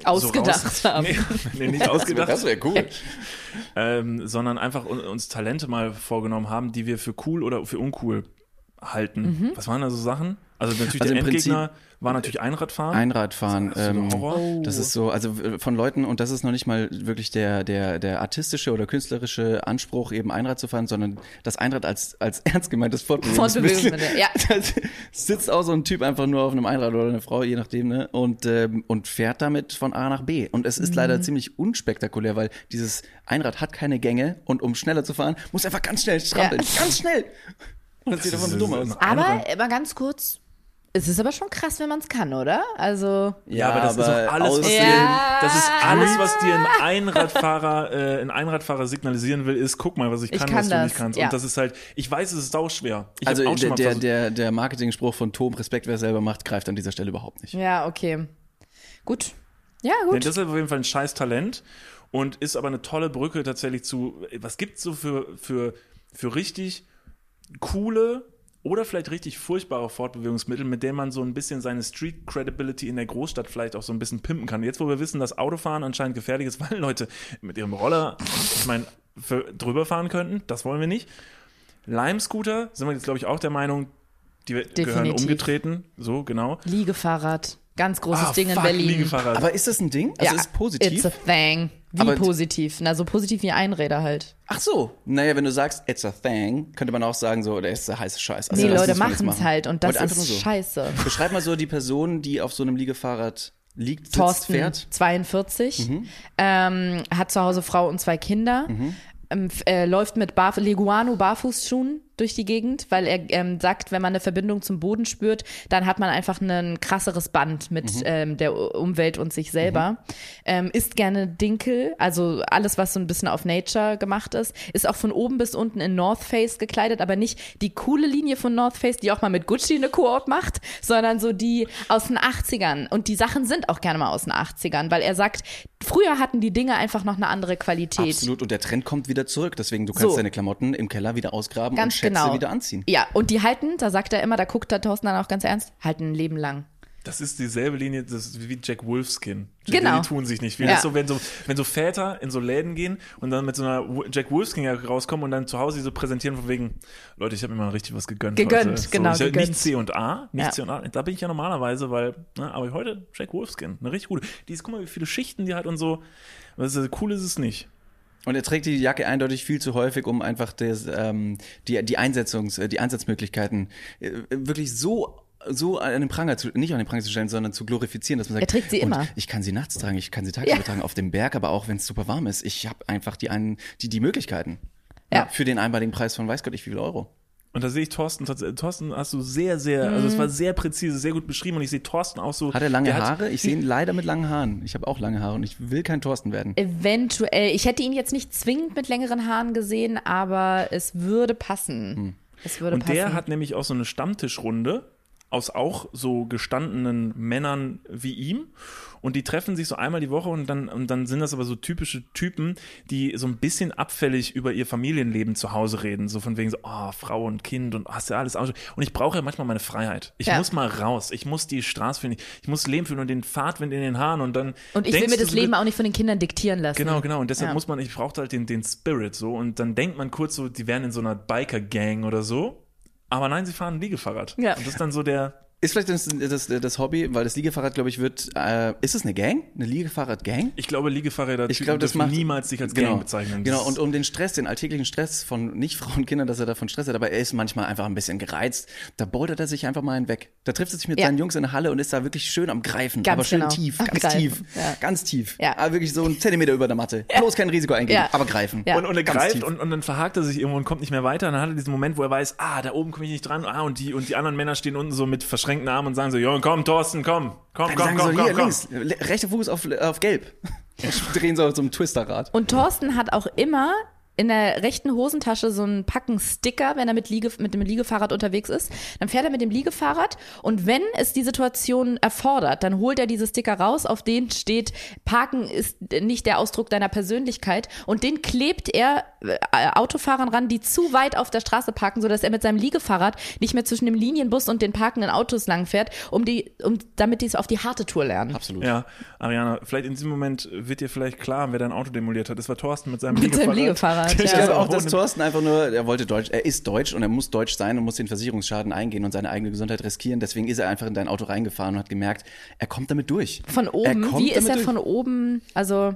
Ausgedacht so haben. Nee, nee, nicht ausgedacht, wäre cool. ähm, sondern einfach un- uns Talente mal vorgenommen haben, die wir für cool oder für uncool halten. Was waren da so Sachen? Also natürlich Also der im Prinzip- Endgegner war natürlich Einradfahren. Einradfahren. Das ist so Ähm, Horror. das ist so, also von Leuten, und das ist noch nicht mal wirklich der, der, der artistische oder künstlerische Anspruch, eben Einrad zu fahren, sondern das Einrad als, als ernst gemeintes Fortbewegungsmittel. Fortbewegungsmittel, ja. Das sitzt auch so ein Typ einfach nur auf einem Einrad oder eine Frau, je nachdem, ne? Und, ähm, und fährt damit von A nach B. Und es ist leider Mhm. ziemlich unspektakulär, weil dieses Einrad hat keine Gänge und um schneller zu fahren, muss einfach ganz schnell strampeln. Ganz schnell! Und das sieht einfach nur dumm aus. Aber mal ganz kurz, es ist aber schon krass, wenn man es kann, oder? Also Ja, aber das ist aber auch alles, was dir, Ja. das ist alles, was dir ein Einradfahrer, äh, ein Einradfahrer signalisieren will, ist, guck mal, was ich Ich kann, kann was du das, nicht kannst. ja. Und das ist halt, ich weiß, es ist sauschwer. Ich Also auch der, mal der, der, der Marketing-Spruch von Tom, Respekt, wer es selber macht, greift an dieser Stelle überhaupt nicht. ja, okay. Gut. Ja, Nee, gut. das ist auf jeden Fall ein scheiß Talent und ist aber eine tolle Brücke tatsächlich zu, was gibt's so für, für, für richtig coole oder vielleicht richtig furchtbare Fortbewegungsmittel, mit denen man so ein bisschen seine Street Credibility in der Großstadt vielleicht auch so ein bisschen pimpen kann. Jetzt, wo wir wissen, dass Autofahren anscheinend gefährlich ist, weil Leute mit ihrem Roller, ich meine, drüber fahren könnten, das wollen wir nicht. Lime-Scooter sind wir jetzt, glaube ich, auch der Meinung, die gehören Definitiv. umgetreten. So, genau. Liegefahrrad. Ganz großes Ah, Ding in fuck, Berlin. Liegefahrrad. Aber ist das ein Ding? Also ist positiv? It's a thing. Wie Aber- positiv? Na, so positiv wie Einräder halt. Ach so. Naja, wenn du sagst, it's a thing, könnte man auch sagen, so, der ist der heiße Scheiß. Also nee, Leute machen es halt und das Und ist so. scheiße. Beschreib mal so die Person, die auf so einem Liegefahrrad liegt, sitzt, Thorsten, fährt. 42, Mhm. ähm, hat zu Hause Frau und zwei Kinder, ähm, f- äh, läuft mit Barf Leguano Barfußschuhen durch die Gegend, weil er ähm, sagt, wenn man eine Verbindung zum Boden spürt, dann hat man einfach ein krasseres Band mit ähm, der Umwelt und sich selber. Ähm, isst gerne Dinkel, also alles, was so ein bisschen auf Nature gemacht ist. Ist auch von oben bis unten in North Face gekleidet, aber nicht die coole Linie von North Face, die auch mal mit Gucci eine Koop macht, sondern so die aus den 80ern. Und die Sachen sind auch gerne mal aus den 80ern, weil er sagt, früher hatten die Dinge einfach noch eine andere Qualität. Absolut. Und der Trend kommt wieder zurück. Deswegen, du kannst So. deine Klamotten im Keller wieder ausgraben Ganz und Genau. wieder anziehen. Ja, und die halten, da sagt er immer, da guckt der Thorsten dann auch ganz ernst, halten ein Leben lang. Das ist dieselbe Linie, das ist wie Jack Wolfskin. Genau. Die tun sich nicht viel. Ja. Das ist so, wenn so, wenn so Väter in so Läden gehen und dann mit so einer Jack Wolfskin rauskommen und dann zu Hause die so präsentieren von wegen, Leute, ich habe mir mal richtig was gegönnt. Gegönnt, heute. genau, So, ich, gegönnt. Nicht C und A, nicht Ja. C und A. Da bin ich ja normalerweise, weil, ne, aber heute Jack Wolfskin, eine richtig gute. Die ist, guck mal, wie viele Schichten die hat und so. Ist, cool ist es nicht. Und er trägt die Jacke eindeutig viel zu häufig, um einfach das, ähm, die, die, Einsetzungs-, äh, die Einsatzmöglichkeiten äh, wirklich so so an den Pranger zu, nicht an den Pranger zu stellen, sondern zu glorifizieren, dass man sagt, Er trägt sie immer. ich kann sie nachts tragen, ich kann sie tagsüber Ja. tragen, auf dem Berg, aber auch wenn es super warm ist. Ich habe einfach die einen, die, die Möglichkeiten. Ja. Für den einmaligen Preis von weiß Gott ich wie viel Euro. Und da sehe ich Thorsten, tats- Thorsten hast du sehr, sehr, also es war sehr präzise, sehr gut beschrieben und ich sehe Thorsten auch so. Mhm. Hat er lange der hat- Haare? Ich sehe ihn leider mit langen Haaren. Ich habe auch lange Haare und ich will kein Thorsten werden. Eventuell, ich hätte ihn jetzt nicht zwingend mit längeren Haaren gesehen, aber es würde passen. Hm. Es würde Und passen. der hat nämlich auch so eine Stammtischrunde aus auch so gestandenen Männern wie ihm. Und die treffen sich so einmal die Woche und dann, und dann sind das aber so typische Typen, die so ein bisschen abfällig über ihr Familienleben zu Hause reden. So von wegen so, oh, Frau und Kind und hast ja alles. Und ich brauche ja manchmal meine Freiheit. Ich Ja. muss mal raus. Ich muss die Straße finden. Ich muss Leben fühlen und den Fahrtwind in den Haaren und dann. und ich will mir das so, Leben auch nicht von den Kindern diktieren lassen. Genau, genau. Und deshalb Ja. muss man, ich brauchte halt den, den Spirit so. Und dann denkt man kurz so, die wären in so einer Biker-Gang oder so. Aber nein, sie fahren ein Liegefahrrad. Ja. Und das ist dann so der. Ist vielleicht das, das, das Hobby, weil das Liegefahrrad, glaube ich, wird. Äh, ist es eine Gang? Eine Liegefahrrad-Gang? Ich glaube, Liegefahrräder Ich glaube, das dürfen macht niemals sich als Gang bezeichnen. Genau, und um den Stress, den alltäglichen Stress von nicht Frauen und Kindern, dass er davon Stress hat, aber er ist manchmal einfach ein bisschen gereizt. Da bouldert er sich einfach mal hinweg. Da trifft er sich mit Ja. seinen Jungs in der Halle und ist da wirklich schön am Greifen, Ganz aber schön genau. tief, ganz Greifen, tief, ja. ganz tief. Ja. Aber wirklich so einen Zentimeter über der Matte. Bloß kein Risiko eingehen, Ja. aber greifen. Ja. und, und er Ganz greift tief. und, und dann verhakt er sich irgendwo und kommt nicht mehr weiter. Und dann hat er diesen Moment, wo er weiß, ah, da oben komme ich nicht dran. Ah, und die, und die anderen Männer stehen unten so mit verschränkten Armen und sagen so, jo, komm, Thorsten, komm, komm, Dann komm, sagen komm, so, komm, hier, komm. links, rechter Fuß auf, auf gelb. Und drehen so zum Twisterrad. Und Thorsten hat auch immer in der rechten Hosentasche so einen Packen Sticker, wenn er mit, Liege, mit dem Liegefahrrad unterwegs ist. Dann fährt er mit dem Liegefahrrad und wenn es die Situation erfordert, dann holt er diese Sticker raus, auf denen steht, Parken ist nicht der Ausdruck deiner Persönlichkeit und den klebt er äh, Autofahrern ran, die zu weit auf der Straße parken, sodass er mit seinem Liegefahrrad nicht mehr zwischen dem Linienbus und den parkenden Autos langfährt, um die, um, damit die es auf die harte Tour lernen. Absolut. Ja, Ariana, vielleicht in diesem Moment wird dir vielleicht klar, wer dein Auto demoliert hat. Das war Thorsten mit seinem Mit seinem Liegefahrrad. Liegefahrrad. Ich Ja. glaube auch, dass Thorsten einfach nur, er wollte Deutsch, er ist Deutsch und er muss Deutsch sein und muss den Versicherungsschaden eingehen und seine eigene Gesundheit riskieren. Deswegen ist er einfach in dein Auto reingefahren und hat gemerkt, er kommt damit durch. Von oben, wie ist er durch. von oben, also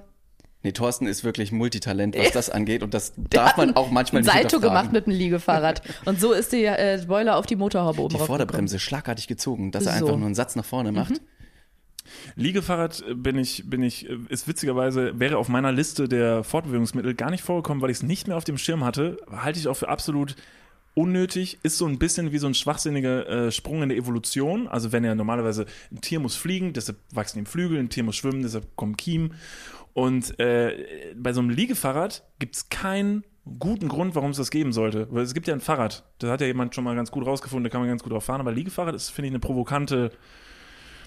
Nee, Thorsten ist wirklich Multitalent, was das angeht und das darf man auch manchmal ein nicht Salto gemacht mit dem Liegefahrrad. Und so ist die äh, Boiler auf die Motorhaube oben Die. Vorderbremse schlagartig gezogen, dass er So. Mhm. einfach nur einen Satz nach vorne macht. Liegefahrrad äh, bin ich, bin ich, äh, ist witzigerweise, wäre auf meiner Liste der Fortbewegungsmittel gar nicht vorgekommen, weil ich es nicht mehr auf dem Schirm hatte. Halte ich auch für absolut unnötig. Ist so ein bisschen wie so ein schwachsinniger äh, Sprung in der Evolution. Also wenn ja normalerweise ein Tier muss fliegen, deshalb wachsen ihm Flügel, ein Tier muss schwimmen, deshalb kommen Kiem. Und äh, bei so einem Liegefahrrad gibt es keinen guten Grund, warum es das geben sollte. Weil es gibt ja ein Fahrrad. Da hat ja jemand schon mal ganz gut rausgefunden, da kann man ganz gut drauf fahren. Aber Liegefahrrad ist, finde ich, eine provokante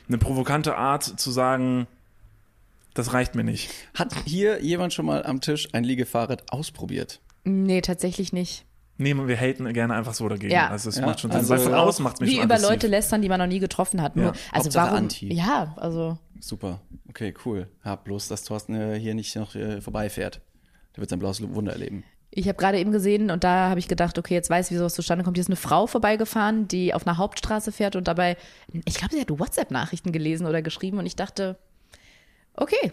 eine provokante Art zu sagen, das reicht mir nicht. Hat hier jemand schon mal am Tisch ein Liegefahrrad ausprobiert? Nee, tatsächlich nicht. Nee, wir haten gerne einfach so dagegen. Ja. Also es Ja, macht schon Sinn. also Weil von macht mich Wie schon über aggressiv. Leute lästern, die man noch nie getroffen hat. Nur, Ja. also Hauptsache warum? Anti. Ja, also Super. Okay, cool. Hab bloß, dass Thorsten äh, hier nicht noch äh, vorbeifährt. Der wird sein blaues Wunder erleben. Ich habe gerade eben gesehen und da habe ich gedacht, okay, jetzt weiß ich, wie sowas zustande kommt. Hier ist eine Frau vorbeigefahren, die auf einer Hauptstraße fährt und dabei, ich glaube, sie hat WhatsApp-Nachrichten gelesen oder geschrieben und ich dachte, okay,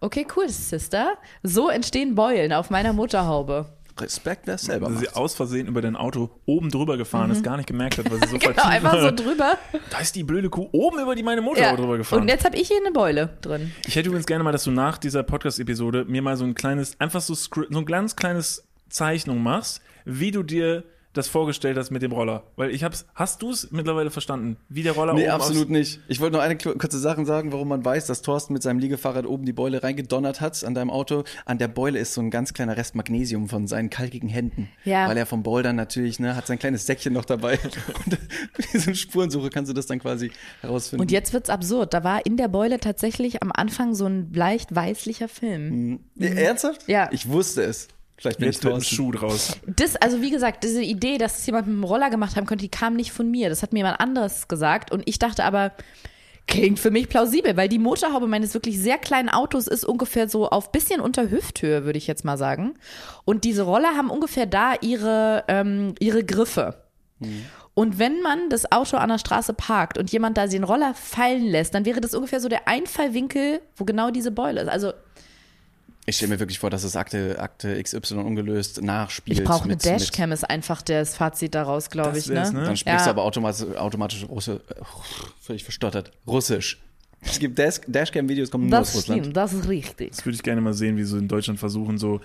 okay, cool, Sister. So entstehen Beulen auf meiner Motorhaube. Respekt, wer es selber Dass sie macht. aus Versehen über dein Auto oben drüber gefahren ist, gar nicht gemerkt hat, weil sie so Genau, einfach so drüber. Da ist die blöde Kuh oben über die meine Motor Ja. drüber gefahren. Und jetzt habe ich hier eine Beule drin. Ich hätte übrigens gerne mal, dass du nach dieser Podcast-Episode mir mal so ein kleines, einfach so, so ein ganz kleines Zeichnung machst, wie du dir das vorgestellt hast mit dem Roller. Weil ich hab's, hast du es mittlerweile verstanden? Wie der Roller Nee, oben absolut aus- nicht. Ich wollte nur eine kurze Sache sagen, warum man weiß, dass Thorsten mit seinem Liegefahrrad oben die Beule reingedonnert hat an deinem Auto. An der Beule ist so ein ganz kleiner Rest Magnesium von seinen kalkigen Händen. Ja. Weil er vom Bouldern natürlich, ne, hat sein kleines Säckchen noch dabei. Und mit dieser Spurensuche kannst du das dann quasi herausfinden. Und jetzt wird's absurd. Da war in der Beule tatsächlich am Anfang so ein leicht weißlicher Film. Nee, ernsthaft? Ja. Ich wusste es. Vielleicht bin ich Jetzt wird ein. Schuh draus. Das, also wie gesagt, diese Idee, dass es jemand mit dem Roller gemacht haben könnte, die kam nicht von mir. Das hat mir jemand anderes gesagt. Und ich dachte aber, klingt für mich plausibel, weil die Motorhaube meines wirklich sehr kleinen Autos ist ungefähr so auf bisschen unter Hüfthöhe, würde ich jetzt mal sagen. Und diese Roller haben ungefähr da ihre, ähm, ihre Griffe. Und wenn man das Auto an der Straße parkt und jemand da den Roller fallen lässt, dann wäre das ungefähr so der Einfallwinkel, wo genau diese Beule ist. Also Ich stelle mir wirklich vor, dass es Akte, Akte XY ungelöst nachspielt. ich brauche eine mit- mit- Dashcam, ist einfach das Fazit daraus, glaube Das ich. ne? ne? Dann sprichst Ja. du aber automatisch, automatisch Russe, äh, völlig verstottert. Russisch. Es gibt Dash, Dashcam-Videos, kommen nur aus Das Russland. stimmt, das ist richtig. Das würde ich gerne mal sehen, wie sie in Deutschland versuchen, so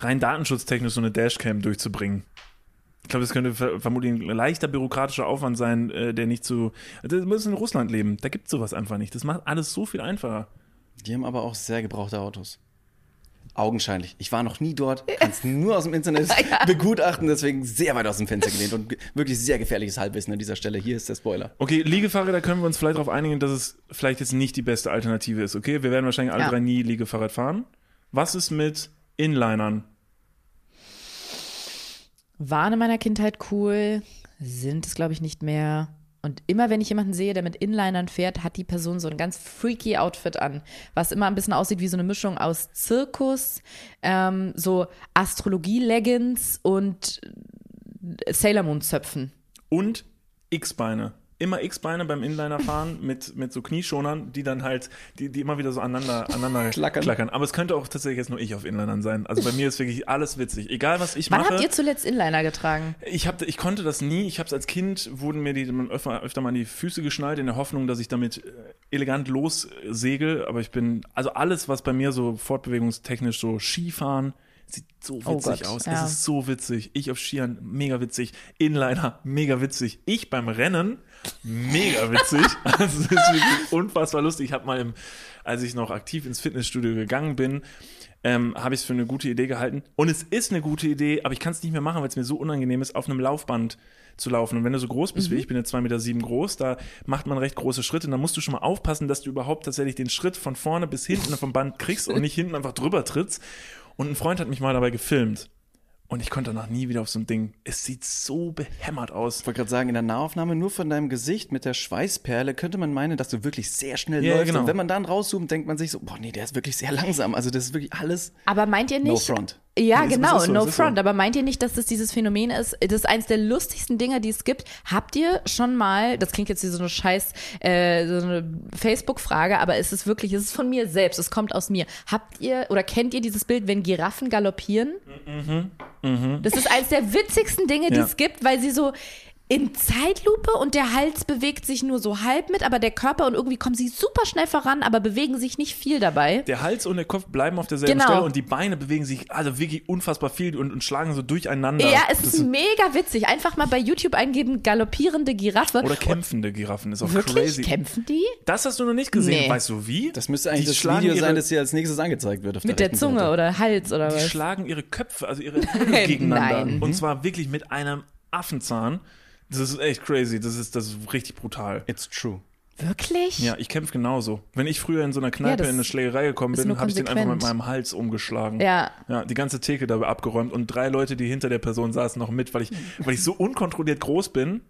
rein datenschutztechnisch so eine Dashcam durchzubringen. Ich glaube, das könnte ver vermutlich ein leichter bürokratischer Aufwand sein, äh, der nicht so. Das muss in Russland leben. Da gibt es sowas einfach nicht. Das macht alles so viel einfacher. Die haben aber auch sehr gebrauchte Autos. Augenscheinlich. Ich war noch nie dort, kann es nur aus dem Internet begutachten, deswegen sehr weit aus dem Fenster gelehnt und wirklich sehr gefährliches Halbwissen an dieser Stelle. Hier ist der Spoiler. Okay, Liegefahrräder können wir uns vielleicht darauf einigen, dass es vielleicht jetzt nicht die beste Alternative ist. Okay, wir werden wahrscheinlich alle Ja. drei nie Liegefahrrad fahren. Was ist mit Inlinern? Waren in meiner Kindheit cool, sind es, glaube ich, nicht mehr. Und immer wenn ich jemanden sehe, der mit Inlinern fährt, hat die Person so ein ganz freaky Outfit an, was immer ein bisschen aussieht wie so eine Mischung aus Zirkus, ähm, so Astrologie-Leggings und Sailor Moon-Zöpfen. Und X-Beine. Immer X-Beine beim Inliner fahren mit, mit so Knieschonern, die dann halt, die, die immer wieder so aneinander, aneinander Klackern. Aber es könnte auch tatsächlich jetzt nur ich auf Inlinern sein. Also bei mir ist wirklich alles witzig. Egal was ich Wann mache. habt ihr zuletzt Inliner getragen? Ich, hab, ich konnte das nie. Ich habe es als Kind, wurden mir die öfter, öfter mal an die Füße geschnallt, in der Hoffnung, dass ich damit äh, elegant lossegel. Aber ich bin, also alles, was bei mir so fortbewegungstechnisch so Skifahren, sieht so Oh witzig Gott, aus. ja. Es ist so witzig. Ich auf Skiern, mega witzig. Inliner, mega witzig. Ich beim Rennen, mega witzig. also es ist wirklich unfassbar lustig. Ich habe mal, im, als ich noch aktiv ins Fitnessstudio gegangen bin, ähm, habe ich es für eine gute Idee gehalten. Und es ist eine gute Idee, aber ich kann es nicht mehr machen, weil es mir so unangenehm ist, auf einem Laufband zu laufen. Und wenn du so groß bist wie ich, ich bin jetzt 2,7 Meter sieben groß, da macht man recht große Schritte. Und da musst du schon mal aufpassen, dass du überhaupt tatsächlich den Schritt von vorne bis hinten vom Band kriegst und nicht hinten einfach drüber trittst. Und ein Freund hat mich mal dabei gefilmt. Und ich konnte danach nie wieder auf so ein Ding. Es sieht so behämmert aus. Ich wollte gerade sagen, in der Nahaufnahme nur von deinem Gesicht mit der Schweißperle könnte man meinen, dass du wirklich sehr schnell Ja, läufst. genau. Und wenn man dann rauszoomt, denkt man sich so, boah, nee, der ist wirklich sehr langsam. Also das ist wirklich alles Aber meint ihr nicht? no front. Ja, Es ist- genau, es so, no es ist so. front. Aber meint ihr nicht, dass das dieses Phänomen ist? Das ist eins der lustigsten Dinge, die es gibt. Habt ihr schon mal, das klingt jetzt wie so eine scheiß, äh, so eine Facebook-Frage, aber es ist wirklich, es ist von mir selbst, es kommt aus mir. Habt ihr oder kennt ihr dieses Bild, wenn Giraffen galoppieren? Das ist eins der witzigsten Dinge, die Ja. es gibt, weil sie so in Zeitlupe und der Hals bewegt sich nur so halb mit, aber der Körper und irgendwie kommen sie super schnell voran, aber bewegen sich nicht viel dabei. Der Hals und der Kopf bleiben auf derselben Genau. Stelle und die Beine bewegen sich also wirklich unfassbar viel und, und schlagen so durcheinander. Ja, es ist mega witzig. Einfach mal bei YouTube eingeben, galoppierende Giraffe. Oder kämpfende Giraffen ist auch Wirklich? crazy. Kämpfen die? Das hast du noch nicht gesehen. Nee. Weißt du wie? Das müsste eigentlich Die das Video ihre, sein, das hier als nächstes angezeigt wird. Auf Mit der rechten Zunge Seite. oder Hals oder Die was? schlagen ihre Köpfe, also ihre Hände gegeneinander. Nein. Und zwar wirklich mit einem Affenzahn. Das ist echt crazy. Das ist, das ist richtig brutal. It's true. Wirklich? Ja, ich kämpfe genauso. Wenn ich früher in so einer Ja, Kneipe das in eine Schlägerei gekommen bin, habe ich den einfach mit meinem Hals umgeschlagen. Ja. Ja, die ganze Theke dabei abgeräumt und drei Leute, die hinter der Person saßen, noch mit, weil ich, weil ich so unkontrolliert groß bin.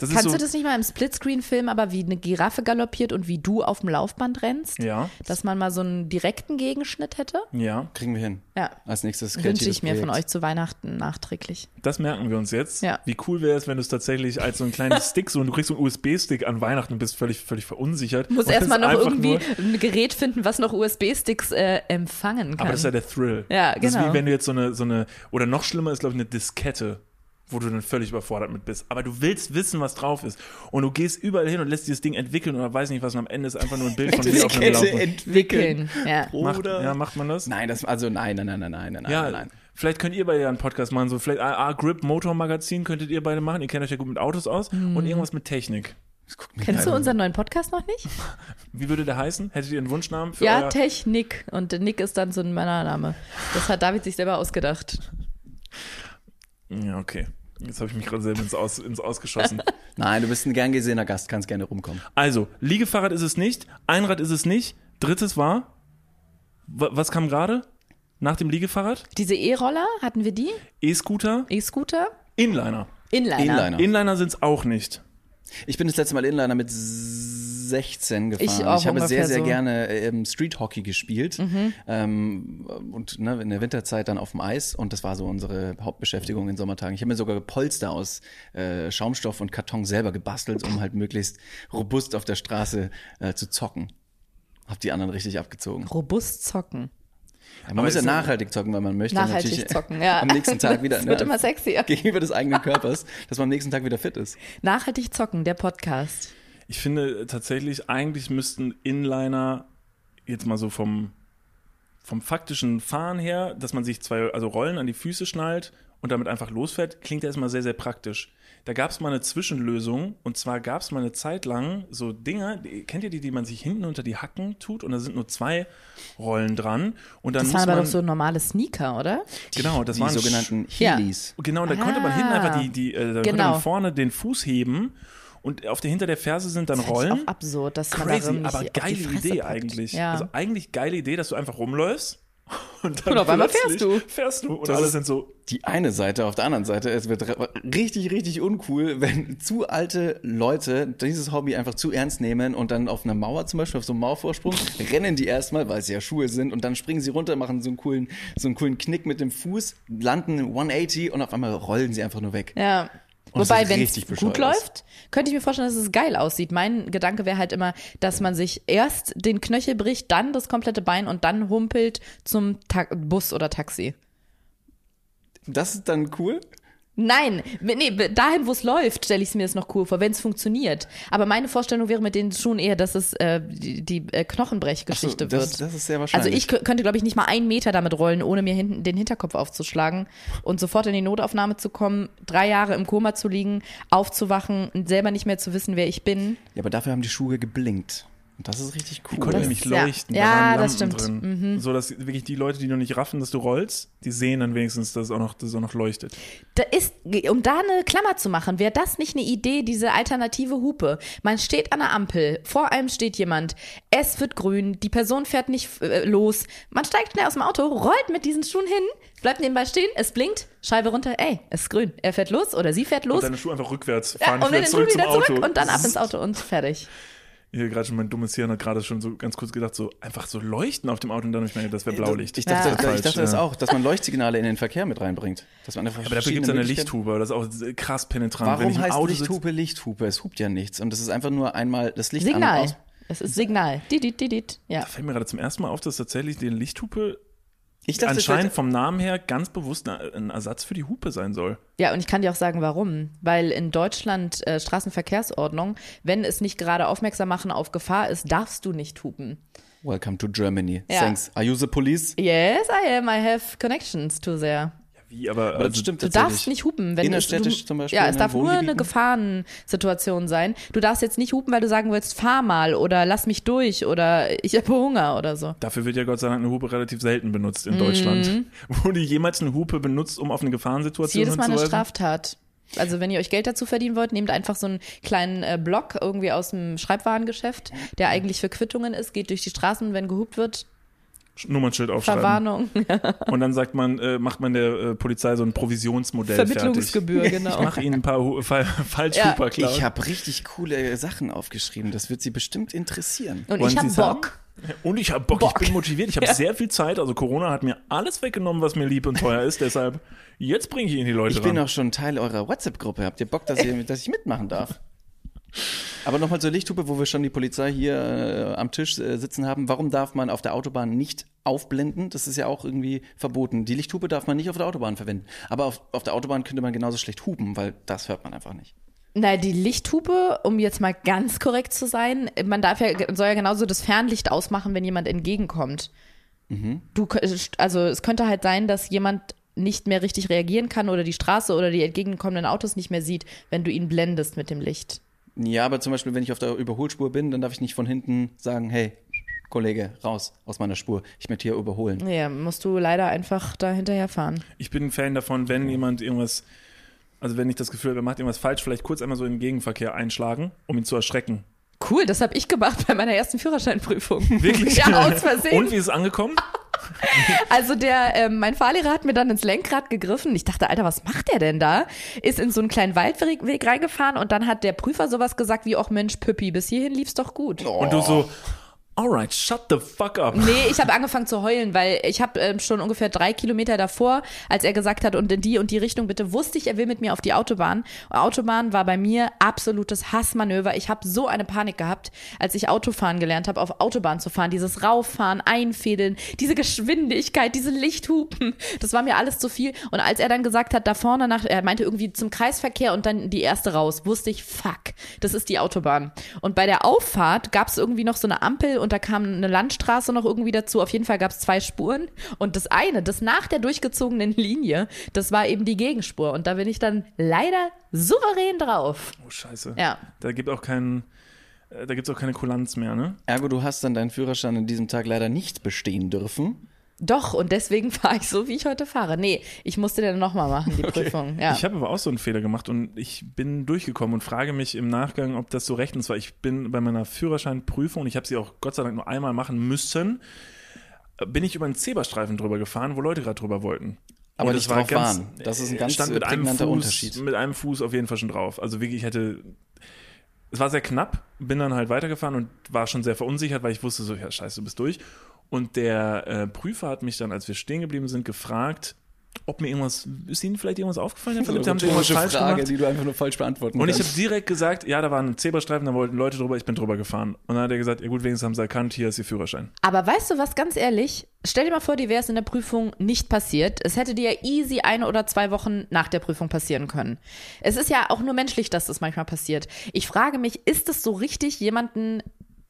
Das ist Kannst so, du das nicht mal im Splitscreen filmen, aber wie eine Giraffe galoppiert und wie du auf dem Laufband rennst? Ja. Dass man mal so einen direkten Gegenschnitt hätte? Ja, Kriegen wir hin. Ja. Als nächstes Wünsche ich mir von euch zu Weihnachten nachträglich. das merken wir uns jetzt. Ja. Wie cool wäre es, wenn du es tatsächlich als so einen kleinen Stick so und du kriegst so einen USB-Stick an Weihnachten und bist völlig, völlig verunsichert. Muss erstmal noch irgendwie ein Gerät finden, was noch USB-Sticks äh, empfangen kann. aber das ist ja der Thrill. Ja, Das ist genau. wie wenn du jetzt so eine, so eine, oder noch schlimmer ist, glaube ich, eine Diskette wo du dann völlig überfordert mit bist. Aber du willst wissen, was drauf ist. Und du gehst überall hin und lässt dieses Ding entwickeln oder weiß nicht was. Und am Ende ist einfach nur ein Bild von dir auf einem Laufband. entwickeln. Ja. Macht, Oder? ja, macht man das? Nein, das, also nein, nein, nein, nein, nein, nein, Ja, nein. Vielleicht könnt ihr beide ja einen Podcast machen, so vielleicht AA Grip Motor Magazin könntet ihr beide machen. Ihr kennt euch ja gut mit Autos aus Mhm. und irgendwas mit Technik. Kennst du unseren neuen Podcast noch nicht? Wie würde der heißen? Hättet ihr einen Wunschnamen für Ja, euer Technik. Und Nick ist dann so ein Männername. Das hat David sich selber ausgedacht. Ja, okay. Jetzt habe ich mich gerade selber ins Aus, ins Ausgeschossen. Nein, du bist ein gern gesehener Gast, kannst gerne rumkommen. Also, Liegefahrrad ist es nicht, Einrad ist es nicht. Drittes war, wa- was kam gerade? Nach dem Liegefahrrad? Diese E-Roller, hatten wir die? E-Scooter? E-Scooter? Inliner. Inliner. Inliner. Inliner sind es auch nicht. Ich bin das letzte Mal Inliner mit 16 gefahren. Ich auch habe sehr, sehr so. Mhm. gerne ähm, Street Hockey gespielt. Ähm, und ne, in der Winterzeit dann auf dem Eis. Und das war so unsere Hauptbeschäftigung in Sommertagen. Ich habe mir sogar Polster aus äh, Schaumstoff und Karton selber gebastelt, um halt möglichst robust auf der Straße äh, zu zocken. Hab die anderen richtig abgezogen. Robust zocken. Ja, man muss ja nachhaltig zocken, weil man möchte Nachhaltig natürlich zocken, ja. am nächsten Tag wieder Das wird immer sexier. gegenüber des eigenen Körpers, dass man am nächsten Tag wieder fit ist. Nachhaltig zocken, der Podcast. Ich finde tatsächlich, eigentlich müssten Inliner jetzt mal so vom, vom faktischen Fahren her, dass man sich zwei, also Rollen an die Füße schnallt und damit einfach losfährt, klingt erstmal sehr, sehr praktisch. Da gab es mal eine Zwischenlösung und zwar gab es mal eine Zeit lang so Dinger, die, kennt ihr die, die man sich hinten unter die Hacken tut und da sind nur zwei Rollen dran und dann Das muss waren aber doch so normale Sneaker, oder? genau, das die waren sogenannten Ja. Heelys. Genau, da konnte man hinten Ah. einfach die, die äh, da konnte Genau. man vorne den Fuß heben und auf der hinter der Ferse sind dann Das Rollen. auch absurd, dass man Crazy, nicht aber auf die geile Idee packt. eigentlich. Ja. Also eigentlich geile Idee, dass du einfach rumläufst und dann Und auf einmal fährst du. Fährst du und Das alle ist- sind so. die eine Seite, auf der anderen Seite, es wird richtig, richtig uncool, wenn zu alte Leute dieses Hobby einfach zu ernst nehmen und dann auf einer Mauer zum Beispiel, auf so einem Mauervorsprung, rennen die erstmal, weil sie ja Schuhe sind und dann springen sie runter, machen so einen coolen, so einen coolen Knick mit dem Fuß, landen 180 und auf einmal rollen sie einfach nur weg. Ja. Und Wobei, wenn es gut läuft, könnte ich mir vorstellen, dass es geil aussieht. Mein Gedanke wäre halt immer, dass man sich erst den Knöchel bricht, dann das komplette Bein und dann humpelt zum Ta Bus oder Taxi. Das ist dann cool. Nein, nee, dahin, wo es läuft, stelle ich es mir jetzt noch cool vor, wenn es funktioniert. Aber meine Vorstellung wäre mit den Schuhen eher, dass es äh, die, die äh, Knochenbrechgeschichte so, das- wird. das ist sehr Also wahrscheinlich. ich kö- könnte, glaube ich, nicht mal einen Meter damit rollen, ohne mir hinten den Hinterkopf aufzuschlagen und sofort in die Notaufnahme zu kommen, drei Jahre im Koma zu liegen, aufzuwachen und selber nicht mehr zu wissen, wer ich bin. Ja, aber dafür haben die Schuhe geblinkt. Und das ist richtig Die cool. konnten Das- nämlich ja. leuchten. Ja, da waren das Lampen stimmt. Mhm. drin. So dass wirklich die Leute, die noch nicht raffen, dass du rollst, die sehen dann wenigstens, dass es auch noch, dass es auch noch leuchtet. Da ist, um da eine Klammer zu machen, wäre das nicht eine Idee, diese alternative Hupe? Man steht an der Ampel, vor einem steht jemand, es wird grün, die Person fährt nicht äh, los, man steigt schnell aus dem Auto, rollt mit diesen Schuhen hin, bleibt nebenbei stehen, es blinkt, Scheibe runter, ey, es ist grün. Er fährt los oder sie fährt Und los. deine Schuhe einfach rückwärts Ja, fahren und dann wieder zurück wieder Auto. zurück und dann ab ins Auto und fertig. Hier gerade schon mein dummes Hirn hat gerade schon so ganz kurz gedacht, so einfach so leuchten auf dem Auto und dann habe ich gedacht, das wäre Blaulicht. Ich dachte, Ja. ich Falsch, dachte das ja. auch, dass man Leuchtsignale in den Verkehr mit reinbringt. Dass man einfach Aber dafür gibt es eine Lichthupe, das ist auch krass penetrant. Wenn Warum ich im heißt Auto Lichthupe Lichthupe? Es hupt ja nichts. Und das ist einfach nur einmal das Licht an und Signal. aus. Es ist Signal. Didit, didit. Ja. Da fällt mir gerade zum ersten Mal auf, dass tatsächlich die Lichthupe Ich dachte, anscheinend vom Namen her ganz bewusst ein Ersatz für die Hupe sein soll. Ja, und ich kann dir auch sagen, warum. Weil in Deutschland äh, Straßenverkehrsordnung, wenn es nicht gerade aufmerksam machen auf Gefahr ist, darfst du nicht hupen. Welcome to Germany. Ja. Thanks. Are you the police? Yes, I am. I have connections to there. Wie, aber, Aber das also, stimmt Du darfst nicht hupen, wenn Innerstädtisch du, zum Beispiel, Ja, es darf nur eine Wohngebieten? Gefahrensituation sein. Du darfst jetzt nicht hupen, weil du sagen willst, fahr mal oder lass mich durch oder ich habe Hunger oder so. Dafür wird ja Gott sei Dank eine Hupe relativ selten benutzt Mhm. in Deutschland. Wurde jemals eine Hupe benutzt, um auf eine Das ist Gefahrensituation jedes Mal eine? Straftat. Also wenn ihr euch Geld dazu verdienen wollt, nehmt einfach so einen kleinen äh, Block irgendwie aus dem Schreibwarengeschäft, der eigentlich für Quittungen ist, geht durch die Straßen, wenn gehupt wird, Nummernschild aufschreiben. Verwarnung, Und dann sagt man, äh, macht man der äh, Polizei so ein Provisionsmodell Vermittlungsgebühr, fertig. genau. Ich mache Ihnen ein paar Hu Fa Ja. Klar. Ich habe richtig coole Sachen aufgeschrieben. Das wird Sie bestimmt interessieren. Und Wollen ich habe? Bock. Und ich habe Bock, Bock. ich bin motiviert, ich habe sehr viel Zeit. Also Corona hat mir alles weggenommen, was mir lieb und teuer ist. Deshalb, jetzt bringe ich Ihnen die Leute Ich bin ran. auch schon Teil eurer WhatsApp-Gruppe. Habt ihr Bock, dass, ihr, dass ich mitmachen darf? Aber nochmal zur Lichthupe, wo wir schon die Polizei hier äh, am Tisch äh, sitzen haben. Warum darf man auf der Autobahn nicht aufblenden? Das ist ja auch irgendwie verboten. Die Lichthupe darf man nicht auf der Autobahn verwenden. Aber auf, auf der Autobahn könnte man genauso schlecht hupen, weil das hört man einfach nicht. Na, die Lichthupe, um jetzt mal ganz korrekt zu sein, man darf ja, soll ja genauso das Fernlicht ausmachen, wenn jemand entgegenkommt. Mhm. Du, also es könnte halt sein, dass jemand nicht mehr richtig reagieren kann oder die Straße oder die entgegenkommenden Autos nicht mehr sieht, wenn du ihn blendest mit dem Licht. Ja, aber zum Beispiel, wenn ich auf der Überholspur bin, dann darf ich nicht von hinten sagen, hey, Kollege, raus aus meiner Spur. Ich möchte hier überholen. Ja, musst du leider einfach da hinterher fahren. Ich bin ein Fan davon, wenn jemand irgendwas, also wenn ich das Gefühl habe, er macht irgendwas falsch, vielleicht kurz einmal so in den Gegenverkehr einschlagen, um ihn zu erschrecken. Cool, das habe ich gemacht bei meiner ersten Führerscheinprüfung. Wirklich? Ja, aus Versehen. Und wie ist es angekommen? Also der, ähm, mein Fahrlehrer hat mir dann ins Lenkrad gegriffen. Ich dachte, Alter, was macht der denn da? Ist in so einen kleinen Waldweg Weg reingefahren und dann hat der Prüfer sowas gesagt wie, auch Mensch, Püppi, bis hierhin lief's doch gut. Und du so, alright, shut the fuck up. Nee, ich habe angefangen zu heulen, weil ich habe ähm, schon ungefähr drei Kilometer davor, als er gesagt hat, und in die und die Richtung bitte, wusste ich, er will mit mir auf die Autobahn. Autobahn war bei mir absolutes Hassmanöver. Ich habe so eine Panik gehabt, als ich Autofahren gelernt habe, auf Autobahn zu fahren. Dieses Rauffahren, Einfädeln, diese Geschwindigkeit, diese Lichthupen, das war mir alles zu viel. Und als er dann gesagt hat, da vorne nach, er meinte irgendwie zum Kreisverkehr und dann die erste raus, wusste ich, fuck, das ist die Autobahn. Und bei der Auffahrt gab es irgendwie noch so eine Ampel und da kam eine Landstraße noch irgendwie dazu. Auf jeden Fall gab es zwei Spuren. Und das eine, das nach der durchgezogenen Linie, das war eben die Gegenspur. Und da bin ich dann leider souverän drauf. Oh, scheiße. Ja. Da gibt auch keinen, äh, da gibt's auch keine Kulanz mehr, ne? Ergo, du hast dann deinen Führerschein an diesem Tag leider nicht bestehen dürfen. Doch, und deswegen fahre ich so, wie ich heute fahre. Nee, ich musste den nochmal machen, die Prüfung. Ja. Ich habe aber auch so einen Fehler gemacht und ich bin durchgekommen und frage mich im Nachgang, ob das so rechtens war. Ich bin bei meiner Führerscheinprüfung, und ich habe sie auch Gott sei Dank nur einmal machen müssen, äh, bin ich über einen Zebrastreifen drüber gefahren, wo Leute gerade drüber wollten. Aber Und das war ganz- waren. Das ist ein ganz stand mit einem prägnanter Fuß, Unterschied. Mit einem Fuß auf jeden Fall schon drauf. Also wirklich, ich hätte. Es war sehr knapp, bin dann halt weitergefahren und war schon sehr verunsichert, weil ich wusste so, ja, scheiße, du bist durch. Und der äh, Prüfer hat mich dann, als wir stehen geblieben sind, gefragt, ob mir irgendwas, ist Ihnen vielleicht irgendwas aufgefallen, Herr Philipp? Haben Sie irgendwas falsch Frage, gemacht? die du einfach nur falsch beantworten Und ich habe kannst. direkt gesagt, ja, da war ein Zebrastreifen, da wollten Leute drüber, ich bin drüber gefahren. Und dann hat er gesagt, ja gut, wenigstens haben sie erkannt, hier ist Ihr Führerschein. Aber weißt du was, ganz ehrlich, stell dir mal vor, dir wäre es in der Prüfung nicht passiert. Es hätte dir ja easy eine oder zwei Wochen nach der Prüfung passieren können. Es ist ja auch nur menschlich, dass das manchmal passiert. Ich frage mich, ist es so richtig, jemanden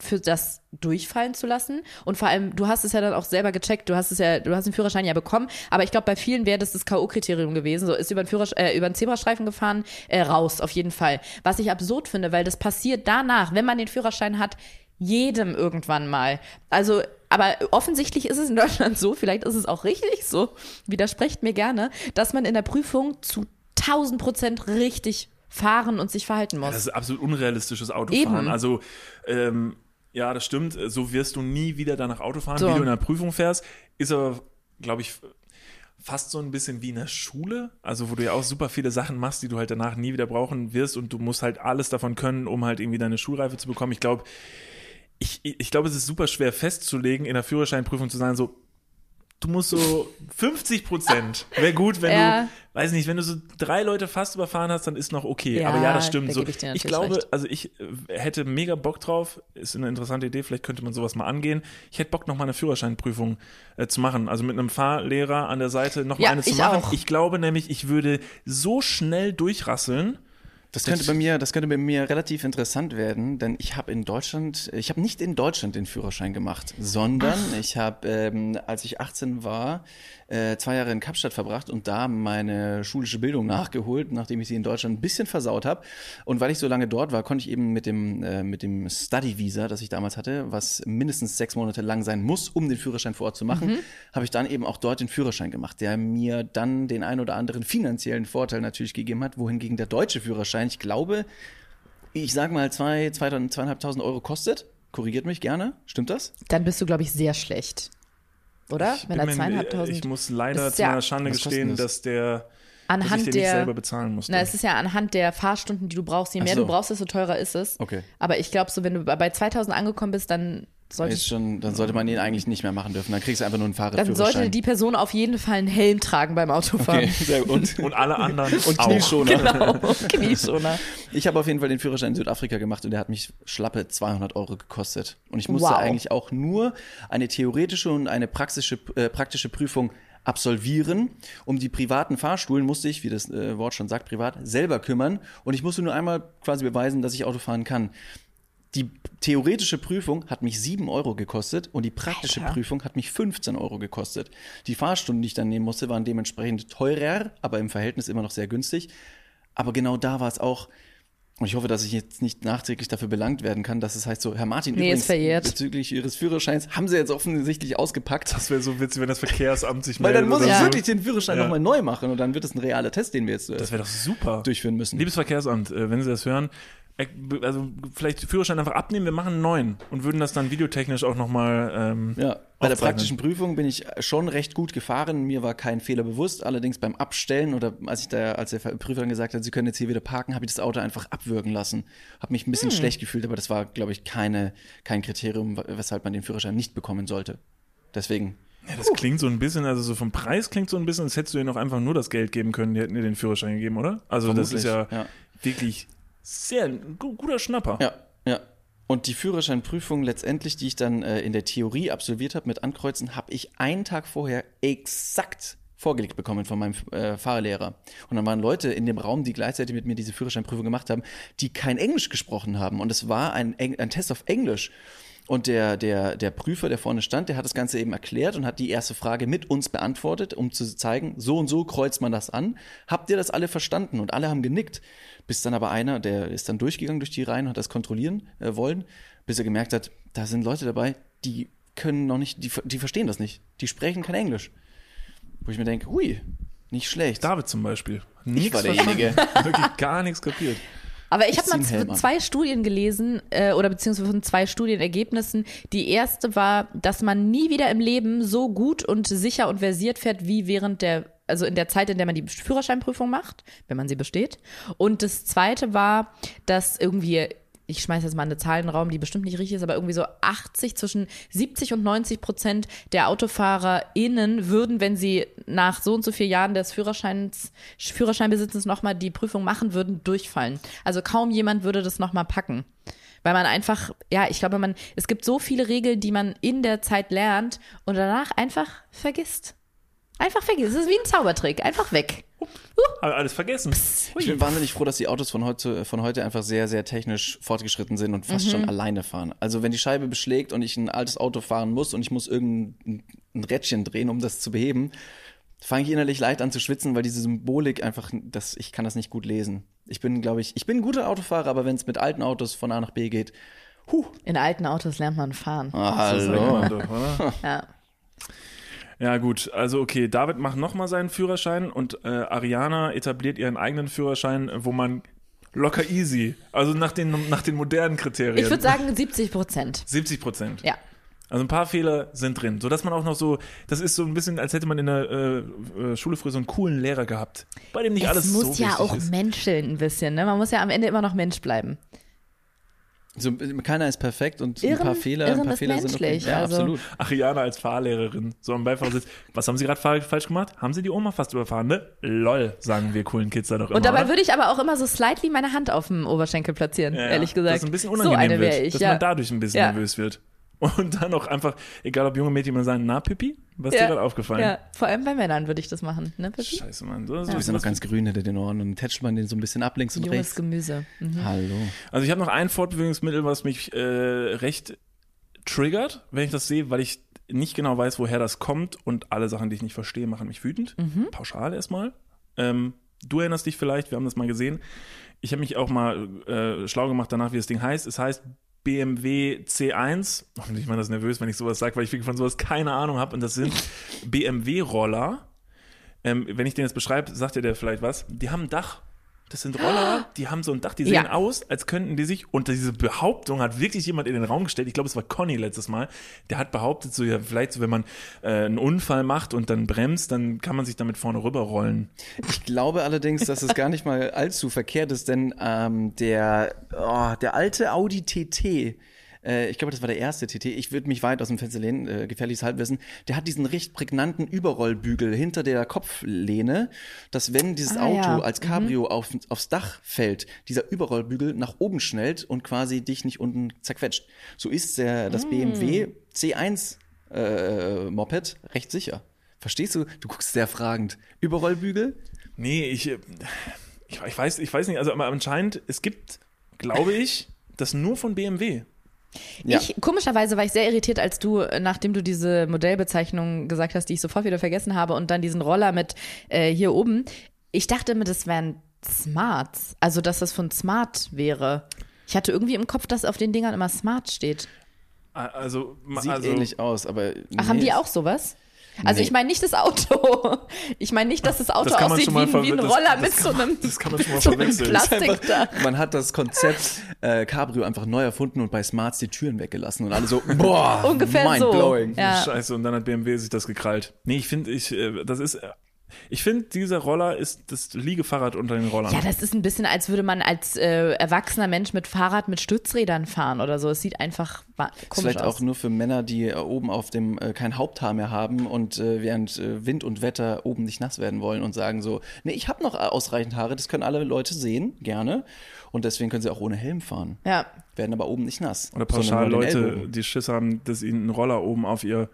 für das durchfallen zu lassen. Und vor allem, du hast es ja dann auch selber gecheckt, du hast es ja, du hast den Führerschein ja bekommen, aber ich glaube, bei vielen wäre das das K.O.-Kriterium gewesen. So ist über den äh, über den Zebrastreifen gefahren, äh, raus, auf jeden Fall. Was ich absurd finde, weil das passiert danach, wenn man den Führerschein hat, jedem irgendwann mal. Also, aber offensichtlich ist es in Deutschland so, vielleicht ist es auch richtig so, widersprecht mir gerne, dass man in der Prüfung zu 1000 Prozent richtig fahren und sich verhalten muss. Das ist absolut unrealistisches Autofahren. Eben. Also, ähm, ja, das stimmt. So wirst du nie wieder danach Auto fahren, So. wie du in der Prüfung fährst. Ist aber, glaube ich, fast so ein bisschen wie in der Schule. Also, wo du ja auch super viele Sachen machst, die du halt danach nie wieder brauchen wirst und du musst halt alles davon können, um halt irgendwie deine Schulreife zu bekommen. Ich glaube, ich, ich glaube, es ist super schwer festzulegen, in der Führerscheinprüfung zu sagen, so, du musst so 50 Prozent. Wäre gut, wenn Ja. du, weiß nicht, wenn du so drei Leute fast überfahren hast, dann ist noch okay. Ja, Aber ja, das da stimmt. So, ich ich glaube, recht. also ich äh, hätte mega Bock drauf. Ist eine interessante Idee. Vielleicht könnte man sowas mal angehen. Ich hätte Bock, noch mal eine Führerscheinprüfung äh, zu machen. Also mit einem Fahrlehrer an der Seite noch mal Ja, eine zu machen. auch. Ich glaube nämlich, ich würde so schnell durchrasseln. Das könnte bei mir, das könnte bei mir relativ interessant werden, denn ich habe in Deutschland, ich habe nicht in Deutschland den Führerschein gemacht, sondern ich habe, ähm, als ich 18 war, äh, zwei Jahre in Kapstadt verbracht und da meine schulische Bildung nachgeholt, nachdem ich sie in Deutschland ein bisschen versaut habe. Und weil ich so lange dort war, konnte ich eben mit dem äh, mit dem Study Visa, das ich damals hatte, was mindestens sechs Monate lang sein muss, um den Führerschein vor Ort zu machen, habe ich dann eben auch dort den Führerschein gemacht, der mir dann den ein oder anderen finanziellen Vorteil natürlich gegeben hat, wohingegen der deutsche Führerschein, ich glaube, ich sag mal zwei, zwei, zweieinhalbtausend Euro kostet. Korrigiert mich gerne. Stimmt das? Dann bist du, glaube ich, sehr schlecht. Oder? Ich, Wenn er zweieinhalbtausend. ich muss leider zu meiner Schande gestehen, dass der dass ich anhand den der. nicht selber bezahlen musste. Na, es ist ja anhand der Fahrstunden, die du brauchst. Je mehr so. du brauchst, desto teurer ist es. Okay. Aber ich glaube, so wenn du bei 2000 angekommen bist, dann sollte Ist schon, dann sollte man ihn eigentlich nicht mehr machen dürfen. Dann kriegst du einfach nur einen dann Fahrradführerschein. sollte die Person auf jeden Fall einen Helm tragen beim Autofahren. okay, sehr gut. und alle anderen Und auch. Knieschoner. Genau, Knieschoner. Ich habe auf jeden Fall den Führerschein in Südafrika gemacht und der hat mich schlappe 200 Euro gekostet. Und ich musste Wow. eigentlich auch nur eine theoretische und eine praktische, äh, praktische Prüfung absolvieren. Um die privaten Fahrschulen musste ich, wie das äh, Wort schon sagt, privat, selber kümmern. Und ich musste nur einmal quasi beweisen, dass ich Auto fahren kann. Die theoretische Prüfung hat mich 7 Euro gekostet und die praktische Alter. Prüfung hat mich 15 Euro gekostet. Die Fahrstunden, die ich dann nehmen musste, waren dementsprechend teurer, aber im Verhältnis immer noch sehr günstig. Aber genau da war es auch, und ich hoffe, dass ich jetzt nicht nachträglich dafür belangt werden kann, dass es heißt so, Herr Martin, Nee, ist übrigens verjährt. bezüglich Ihres Führerscheins haben Sie jetzt offensichtlich ausgepackt. Das wäre so witzig, wenn das Verkehrsamt sich Weil dann meldet muss ich so. wirklich den Führerschein Ja. nochmal neu machen und dann wird es ein realer Test, den wir jetzt äh, Das wäre doch super. durchführen müssen. Liebes Verkehrsamt, äh, wenn Sie das hören, also vielleicht Führerschein einfach abnehmen, wir machen einen neuen und würden das dann videotechnisch auch nochmal ähm, Ja, bei der aufzeichnen. praktischen Prüfung bin ich schon recht gut gefahren. Mir war kein Fehler bewusst. Allerdings beim Abstellen oder als ich da, als der Prüfer dann gesagt hat, Sie können jetzt hier wieder parken, habe ich das Auto einfach abwürgen lassen. Habe mich ein bisschen schlecht gefühlt, aber das war, glaube ich, keine, kein Kriterium, weshalb man den Führerschein nicht bekommen sollte. Deswegen. Ja, das klingt so ein bisschen, also so vom Preis klingt so ein bisschen, als hättest du ihnen auch einfach nur das Geld geben können, die hätten dir den Führerschein gegeben, oder? Also das ist ja, Vermutlich, ja. wirklich sehr guter Schnapper. Ja, ja. Und die Führerscheinprüfung letztendlich, die ich dann äh, in der Theorie absolviert habe mit Ankreuzen, habe ich einen Tag vorher exakt vorgelegt bekommen von meinem äh, Fahrlehrer. Und dann waren Leute in dem Raum, die gleichzeitig mit mir diese Führerscheinprüfung gemacht haben, die kein Englisch gesprochen haben. Und es war ein, Eng ein Test auf Englisch. Und der, der, der Prüfer, der vorne stand, der hat das Ganze eben erklärt und hat die erste Frage mit uns beantwortet, um zu zeigen, so und so kreuzt man das an. Habt ihr das alle verstanden? Und alle haben genickt. Bis dann aber einer, der ist dann durchgegangen durch die Reihen und hat das kontrollieren äh, wollen, bis er gemerkt hat, da sind Leute dabei, die können noch nicht, die, die verstehen das nicht. Die sprechen kein Englisch. Wo ich mir denke, hui, nicht schlecht. David zum Beispiel. ich Nix war derjenige. Wirklich gar nichts kapiert. Aber ich habe mal an. zwei Studien gelesen, äh, oder beziehungsweise von zwei Studienergebnissen. Die erste war, dass man nie wieder im Leben so gut und sicher und versiert fährt, wie während der, also in der Zeit, in der man die Führerscheinprüfung macht, wenn man sie besteht. Und das zweite war, dass irgendwie, ich schmeiße jetzt mal eine Zahl in den Raum, die bestimmt nicht richtig ist, aber irgendwie so 80, zwischen 70 und 90 Prozent der AutofahrerInnen würden, wenn sie nach so und so vier Jahren des Führerscheins, Führerscheinbesitzes nochmal die Prüfung machen würden, durchfallen. Also kaum jemand würde das nochmal packen. Weil man einfach, ja, ich glaube, man, es gibt so viele Regeln, die man in der Zeit lernt und danach einfach vergisst. Einfach vergisst. Es ist wie ein Zaubertrick. Einfach weg. Aber alles vergessen. Ich bin wahnsinnig froh, dass die Autos von heute, von heute einfach sehr, sehr technisch fortgeschritten sind und fast schon alleine fahren. Also wenn die Scheibe beschlägt und ich ein altes Auto fahren muss und ich muss irgendein ein Rädchen drehen, um das zu beheben, fange ich innerlich leicht an zu schwitzen, weil diese Symbolik einfach, das, ich kann das nicht gut lesen. Ich bin, glaube ich, ich bin ein guter Autofahrer, aber wenn es mit alten Autos von A nach B geht, huh, In alten Autos lernt man fahren. ah, hallo. man doch, oder? Ja. Ja, gut. Also, okay, David macht nochmal seinen Führerschein und äh, Ariana etabliert ihren eigenen Führerschein, wo man locker easy, also nach den, nach den modernen Kriterien. Ich würde sagen 70 Prozent. 70 Prozent. Ja. Also ein paar Fehler sind drin, sodass man auch noch so, das ist so ein bisschen, als hätte man in der äh, äh, Schule früher so einen coolen Lehrer gehabt, bei dem nicht alles es so muss ja auch ist. menscheln ein bisschen. Ne? Man muss ja am Ende immer noch Mensch bleiben. So, keiner ist perfekt und ein Irren- paar Fehler, ein paar ist Fehler sind okay. menschlich, Ja, also- absolut. Ariana als Fahrlehrerin, so am Beifahrersitz. Was haben Sie gerade fa- falsch gemacht? Haben Sie die Oma fast überfahren, ne? Lol, sagen wir coolen Kids da doch immer. Und dabei oder? würde ich aber auch immer so slightly meine Hand auf dem Oberschenkel platzieren, Ja, ehrlich gesagt. Dass es ein bisschen so unangenehm eine wäre wird, ich, dass ja. man dadurch ein bisschen Ja. nervös wird. Und dann auch einfach, egal ob junge Mädchen mal sagen, na Pipi, was ist ja. dir gerade aufgefallen? Ja, vor allem bei Männern würde ich das machen, ne, Pippi? Scheiße, Mann. Du bist ja noch ganz grün hinter den Ohren und dann tätscht man den so ein bisschen ab links und Junges rechts. Gemüse. Mhm. Hallo. Also ich habe noch ein Fortbewegungsmittel, was mich äh, recht triggert, wenn ich das sehe, weil ich nicht genau weiß, woher das kommt und alle Sachen, die ich nicht verstehe, machen mich wütend. Pauschal erstmal. Ähm, du erinnerst dich vielleicht, wir haben das mal gesehen. Ich habe mich auch mal äh, schlau gemacht danach, wie das Ding heißt. Es heißt BMW C1. Und ich meine das nervös, wenn ich sowas sage, weil ich von sowas keine Ahnung habe. Und das sind BMW-Roller. Ähm, wenn ich den jetzt beschreibe, sagt ihr der vielleicht was. Die haben ein Dach. Das sind Roller, die haben so ein Dach, die sehen Ja. aus, als könnten die sich, und diese Behauptung hat wirklich jemand in den Raum gestellt, ich glaube, es war Conny letztes Mal, der hat behauptet, so ja, vielleicht so, wenn man äh, einen Unfall macht und dann bremst, dann kann man sich damit vorne rüberrollen. Ich glaube allerdings, dass es gar nicht mal allzu verkehrt ist, denn ähm, der, oh, der alte Audi TT, äh, ich glaube, das war der erste TT, ich würde mich weit aus dem Fenster lehnen, äh, gefährliches Halbwissen, der hat diesen recht prägnanten Überrollbügel hinter der Kopflehne, dass wenn dieses Ah, Auto ja. als Cabrio auf, aufs Dach fällt, dieser Überrollbügel nach oben schnellt und quasi dich nicht unten zerquetscht. So ist der, das BMW C1 äh, Moped recht sicher. Verstehst du? Du guckst sehr fragend. Überrollbügel? Nee, ich, äh, ich, ich weiß, ich weiß nicht, also aber anscheinend, es gibt, glaube ich, das nur von BMW. Ja. Ich, komischerweise war ich sehr irritiert, als du, äh, nachdem du diese Modellbezeichnung gesagt hast, die ich sofort wieder vergessen habe, und dann diesen Roller mit äh, hier oben. Ich dachte immer, das wären Smarts. Also, dass das von Smart wäre. Ich hatte irgendwie im Kopf, dass auf den Dingern immer Smart steht. Also, ma- Sieht also ähnlich aus, aber. Ach, haben nee, die auch sowas? Also Nee. ich meine nicht das Auto. Ich meine nicht, dass das Auto Das aussieht wie, ein- wie ein verwe- das- Roller das mit kann so man- einem, das kann man schon mal so einem verwechseln. Plastik da. Man hat das Konzept äh, Cabrio einfach neu erfunden und bei Smarts die Türen weggelassen und alle so, boah, Ungefähr so. mindblowing. Ja. Scheiße, und dann hat BMW sich das gekrallt. Nee, ich finde, ich, äh, das ist, äh, ich finde, dieser Roller ist das Liegefahrrad unter den Rollern. Ja, das ist ein bisschen, als würde man als äh, erwachsener Mensch mit Fahrrad mit Stützrädern fahren oder so. Es sieht einfach wa- Ist komisch vielleicht aus. auch nur für Männer, die äh, oben auf dem äh, kein Haupthaar mehr haben und äh, während äh, Wind und Wetter oben nicht nass werden wollen und sagen so, nee, ich habe noch ausreichend Haare, das können alle Leute sehen, gerne. Und deswegen können sie auch ohne Helm fahren. ja. Werden aber oben nicht nass. Oder pauschal Leute, die Schiss haben, dass ihnen ein Roller oben auf ihr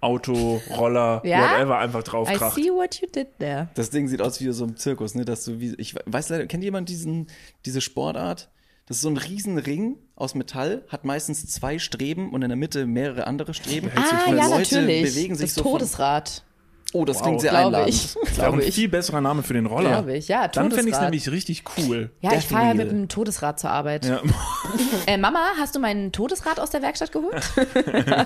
Auto, Roller, Ja? whatever einfach I draufkracht. see what you did there. Das Ding sieht aus wie so ein Zirkus, ne? Dass du wie, ich weiß leider, kennt jemand diesen, diese Sportart? Das ist so ein Riesenring aus Metall, hat meistens zwei Streben und in der Mitte mehrere andere Streben. Ah, Und ja, Leute natürlich. bewegen sich das so von- Todesrad, Oh, das klingt sehr glaube einladend. ich. Das wäre ein ich. viel besserer Name für den Roller. Glaube ich, ja, Dann fände ich es nämlich richtig cool. Ja, ich Death fahre ja mit einem Todesrad zur Arbeit. Ja, Äh, Mama, hast du mein Todesrad aus der Werkstatt geholt?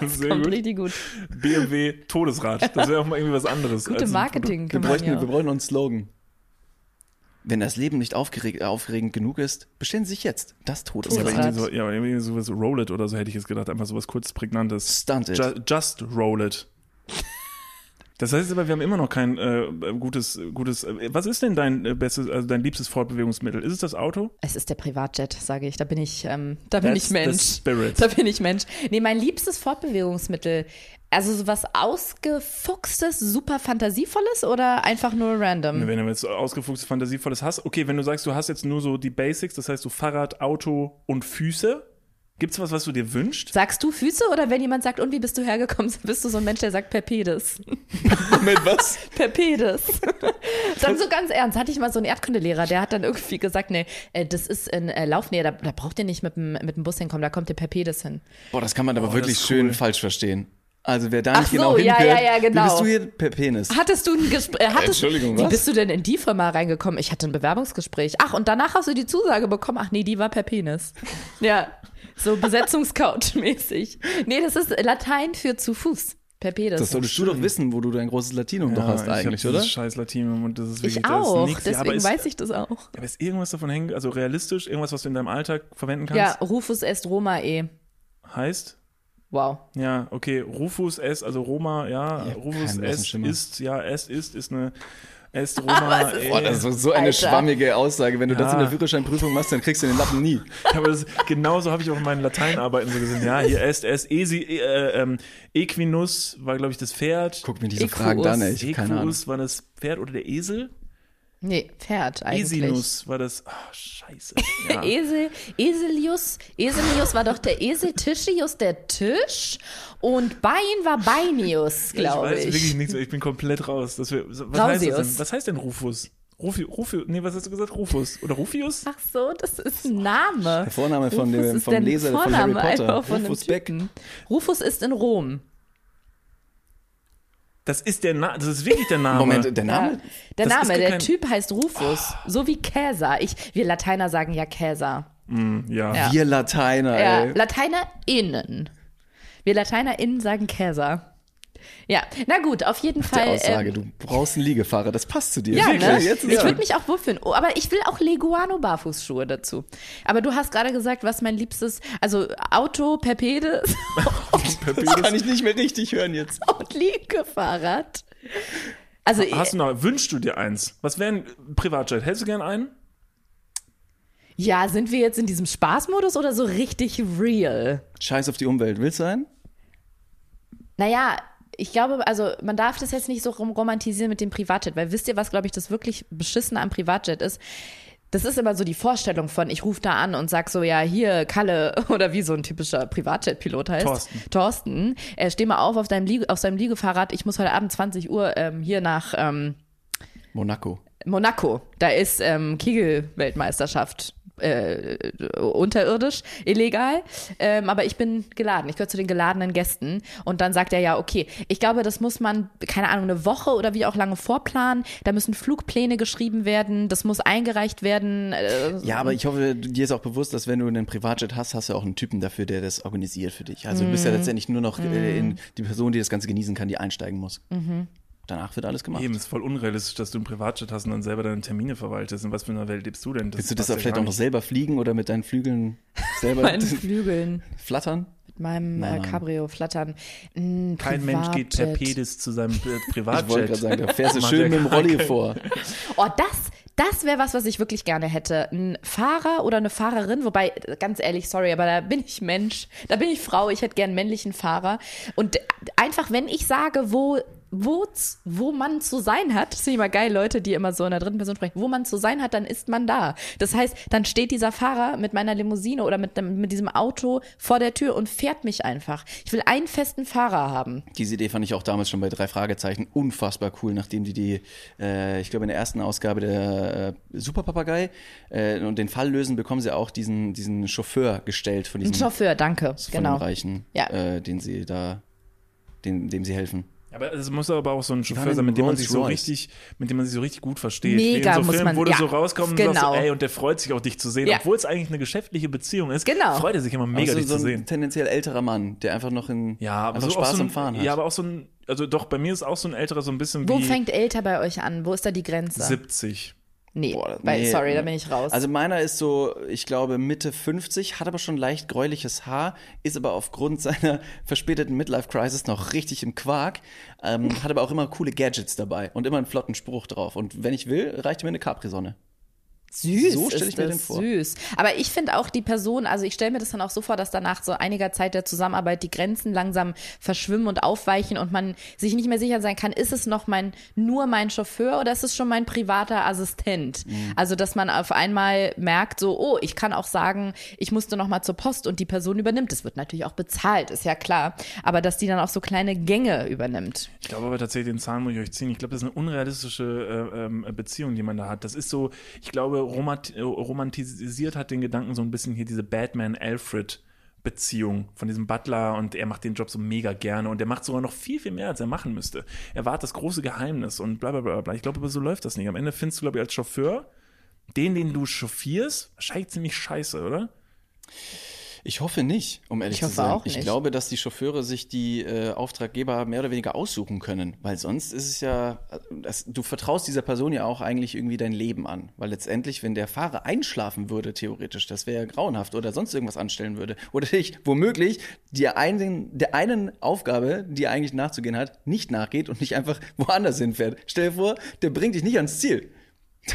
sehr Kommt gut. richtig gut. BMW Todesrad. Das wäre auch mal irgendwie was anderes. Gute Marketing. Wir bräuchten, wir bräuchen uns einen Slogan. Wenn das Leben nicht aufgeregt, aufregend genug ist, bestellen Sie sich jetzt das Aber Todesrad. Todesrad. irgendwie so, ja, aber irgendwie sowas Roll It oder so hätte ich jetzt gedacht. Einfach sowas kurz prägnantes. Stunt it. Ju just Roll It. Das heißt aber, wir haben immer noch kein äh, gutes, gutes. Äh, was ist denn dein äh, bestes, also dein liebstes Fortbewegungsmittel? Ist es das Auto? Es ist der Privatjet, sage ich. Da bin ich, ähm, da bin That's ich the Mensch. spirit. Da bin ich Mensch. Nee, mein liebstes Fortbewegungsmittel. Also sowas ausgefuchstes, super fantasievolles oder einfach nur random? Wenn du jetzt ausgefuchstes, fantasievolles hast. Okay, wenn du sagst, du hast jetzt nur so die Basics, das heißt so Fahrrad, Auto und Füße. Gibt's was, was du dir wünschst? Sagst du Füße oder wenn jemand sagt, und wie bist du hergekommen, bist du so ein Mensch, der sagt Perpedes. Mit was? Perpedes. dann so ganz ernst, hatte ich mal so einen Erdkundelehrer, der hat dann irgendwie gesagt, nee, äh, das ist ein äh, Laufnäher, da, da braucht ihr nicht mit dem, mit dem Bus hinkommen, da kommt der Perpedes hin. Boah, das kann man aber Oh, wirklich schön cool. falsch verstehen. Also wer da Ach nicht so, genau ja, hinhört, ja, ja, genau. wie bist du hier per Penis? Hattest du ein Gespräch? Hattest, Entschuldigung, Wie was? bist du denn in die Firma reingekommen? Ich hatte ein Bewerbungsgespräch. Ach, und danach hast du die Zusage bekommen. Ach nee, die war per Penis. Ja, so Besetzungscouch-mäßig. Nee, das ist Latein für zu Fuß. Per Penis. Das solltest du doch wissen, wo du dein großes Latinum doch hast eigentlich, oder? Scheiß Latinum und das ist wirklich ich das auch, nix. deswegen ja, aber ist, weiß ich das auch. aber ist irgendwas davon hängen, also realistisch, irgendwas, was du in deinem Alltag verwenden kannst? Ja, Rufus est Romae. Heißt? Wow. Ja, okay, Rufus S, also Roma, ja, Ja, Rufus S ist, ja, S ist, ist eine S Roma. ist- ey. Boah, das ist so eine Alter. schwammige Aussage. Wenn du das Ja. in der Führerscheinprüfung machst, dann kriegst du den Lappen nie. aber das, genauso habe ich auch in meinen Lateinarbeiten so gesehen. Ja, hier est, es, esi, äh, ähm, Equinus war, glaube ich, das Pferd. Guck mir diese Equus. Fragen an, ey. Ich hab keine Ahnung. Equus war das Pferd oder der Esel? Nee, Pferd eigentlich. Esinus war das. Ah, scheiße. Ja. Esel, Eselius, Eselius war doch der Esel, Tischius der Tisch und Bein war Beinius, ich glaube weiß ich. wirklich nichts mehr. Ich bin komplett raus. Das wär, was heißt das denn? Was heißt denn Rufus? Rufi, Rufi, nee, was hast du gesagt? Rufus oder Rufius? Ach so, das ist ein Name. Der Vorname von Rufus dem, vom der Leser von Vorname Harry Potter. von Rufus Beck. Typen. Rufus ist in Rom. Das ist der Na das ist wirklich der Name. Moment, der Name? Ja. Der Das Name, der kein- Typ heißt Rufus. So wie Käser. Ich, wir Lateiner sagen ja Käser. Ja. Ja. Wir Lateiner, Ja, ey. LateinerInnen. Wir LateinerInnen sagen Käser. Ja, na gut, auf jeden Die Fall. Aussage, ähm, du brauchst einen Liegefahrer, das passt zu dir. ja, Wirklich, ne? jetzt ich ja. würde mich auch wohlfühlen. Oh, aber ich will auch Leguano Barfußschuhe dazu. Aber du hast gerade gesagt, was mein liebstes, also Auto, Perpedes Das kann ich nicht mehr richtig hören jetzt. und Liegefahrrad. Also Hast du noch, wünschst du dir eins? Was wäre ein Privatjet? Hättest du gern einen? ja, sind wir jetzt in diesem Spaßmodus oder so richtig real? Scheiß auf die Umwelt. Willst du einen? Naja, ich glaube, also man darf das jetzt nicht so rom- romantisieren mit dem Privatjet, weil wisst ihr, was, glaube ich, das wirklich Beschissene am Privatjet ist? Das ist immer so die Vorstellung von, ich rufe da an und sag so, ja, hier, Kalle, oder wie so ein typischer Privatjet-Pilot heißt. Thorsten. Thorsten, äh, steh mal auf auf deinem, Liege, auf seinem Liegefahrrad, ich muss heute Abend 20 Uhr ähm, hier nach ähm, Monaco. Monaco. Da ist ähm, Kegel-Weltmeisterschaft. Äh, unterirdisch, illegal. Ähm, aber ich bin geladen. Ich gehöre zu den geladenen Gästen. Und dann sagt er ja, okay, ich glaube, das muss man, keine Ahnung, eine Woche oder wie auch lange vorplanen. Da müssen Flugpläne geschrieben werden. Das muss eingereicht werden. Äh, Ja, aber ich hoffe, dir ist auch bewusst, dass wenn du einen Privatjet hast, hast du auch einen Typen dafür, der das organisiert für dich. Also du bist ja letztendlich nur noch äh, in die Person, die das Ganze genießen kann, die einsteigen muss. Danach wird alles gemacht. Eben, ist voll unrealistisch, dass du einen Privatjet hast und dann selber deine Termine verwaltest. In was für einer Welt lebst du denn? Willst du das ja vielleicht auch noch selber fliegen oder mit deinen Flügeln selber meinen Flügeln, flattern? mit meinem Nein, äh, nein. Cabrio flattern. Ein Kein Mensch geht per Privatjet. Pedis zu seinem äh, Ich wollte Privatjet. gerade sagen, da fährst du schön mit dem Rolli vor. Oh, das, das wäre was, was ich wirklich gerne hätte. Ein Fahrer oder eine Fahrerin, wobei, ganz ehrlich, sorry, aber da bin ich Mensch, da bin ich Frau, ich hätte gern einen männlichen Fahrer. Und einfach, wenn ich sage, wo, wo, wo man zu sein hat, das finde ich immer geil, Leute, die immer so in der dritten Person sprechen, wo man zu sein hat, dann ist man da. Das heißt, dann steht dieser Fahrer mit meiner Limousine oder mit, dem, mit diesem Auto vor der Tür und fährt mich einfach. Ich will einen festen Fahrer haben. Diese Idee fand ich auch damals schon bei drei Fragezeichen unfassbar cool, nachdem die die, äh, ich glaube in der ersten Ausgabe der äh, Superpapagei äh, und den Fall lösen, bekommen sie auch diesen diesen Chauffeur gestellt von diesem Chauffeur, danke. von Genau. dem Reichen, Ja. äh, den sie da, den, dem sie helfen. Aber es muss aber auch so ein Chauffeur sein, mit dem man sich so richtig, mit dem man sich so richtig gut versteht. Mega so muss Filmen, man- wo du ja, so rauskommst und sagst genau. so, ey, und der freut sich auch, dich zu sehen. Ja. Obwohl es eigentlich eine geschäftliche Beziehung ist, Genau. freut er sich immer mega, Auch dich so, zu so ein sehen. tendenziell älterer Mann, der einfach noch in Ja, aber einfach so Spaß so ein, am Fahren hat. Ja, aber auch so ein, also doch, bei mir ist auch so ein älterer so ein bisschen Wo wie fängt älter bei euch an? Wo ist da die Grenze? 70. Nee, Boah, weil, nee. sorry, da bin ich raus. Also meiner ist so, ich glaube Mitte 50, hat aber schon leicht gräuliches Haar, ist aber aufgrund seiner verspäteten Midlife-Crisis noch richtig im Quark, ähm, hat aber auch immer coole Gadgets dabei und immer einen flotten Spruch drauf. Und wenn ich will, reicht mir eine Capri-Sonne. Süß so stell ist ich mir den vor. süß. Aber ich finde auch die Person, also ich stelle mir das dann auch so vor, dass danach so einiger Zeit der Zusammenarbeit die Grenzen langsam verschwimmen und aufweichen und man sich nicht mehr sicher sein kann, ist es noch mein, nur mein Chauffeur oder ist es schon mein privater Assistent? Mhm. Also, dass man auf einmal merkt, so, oh, ich kann auch sagen, ich musste noch mal zur Post und die Person übernimmt. Das wird natürlich auch bezahlt, ist ja klar. Aber dass die dann auch so kleine Gänge übernimmt. Ich glaube aber tatsächlich, den Zahn muss ich euch ziehen. Ich glaube, das ist eine unrealistische äh, ähm, Beziehung, die man da hat. Das ist so, ich glaube, romant äh, romantisiert hat den Gedanken so ein bisschen hier diese Batman-Alfred-Beziehung von diesem Butler und er macht den Job so mega gerne und er macht sogar noch viel, viel mehr, als er machen müsste. Er wahrt das große Geheimnis und bla bla bla bla. Ich glaube, aber so läuft das nicht. Am Ende findest du, glaube ich, als Chauffeur den, den du chauffierst, wahrscheinlich ziemlich scheiße, oder? Ich hoffe nicht, um ehrlich Ich zu hoffe sein. auch Ich nicht. glaube, dass die Chauffeure sich die äh, Auftraggeber mehr oder weniger aussuchen können, weil sonst ist es ja, äh, das, du vertraust dieser Person ja auch eigentlich irgendwie dein Leben an, weil letztendlich, wenn der Fahrer einschlafen würde, theoretisch, das wäre ja grauenhaft oder sonst irgendwas anstellen würde oder dich womöglich der einen, der einen Aufgabe, die er eigentlich nachzugehen hat, nicht nachgeht und nicht einfach woanders hinfährt. Stell dir vor, der bringt dich nicht ans Ziel.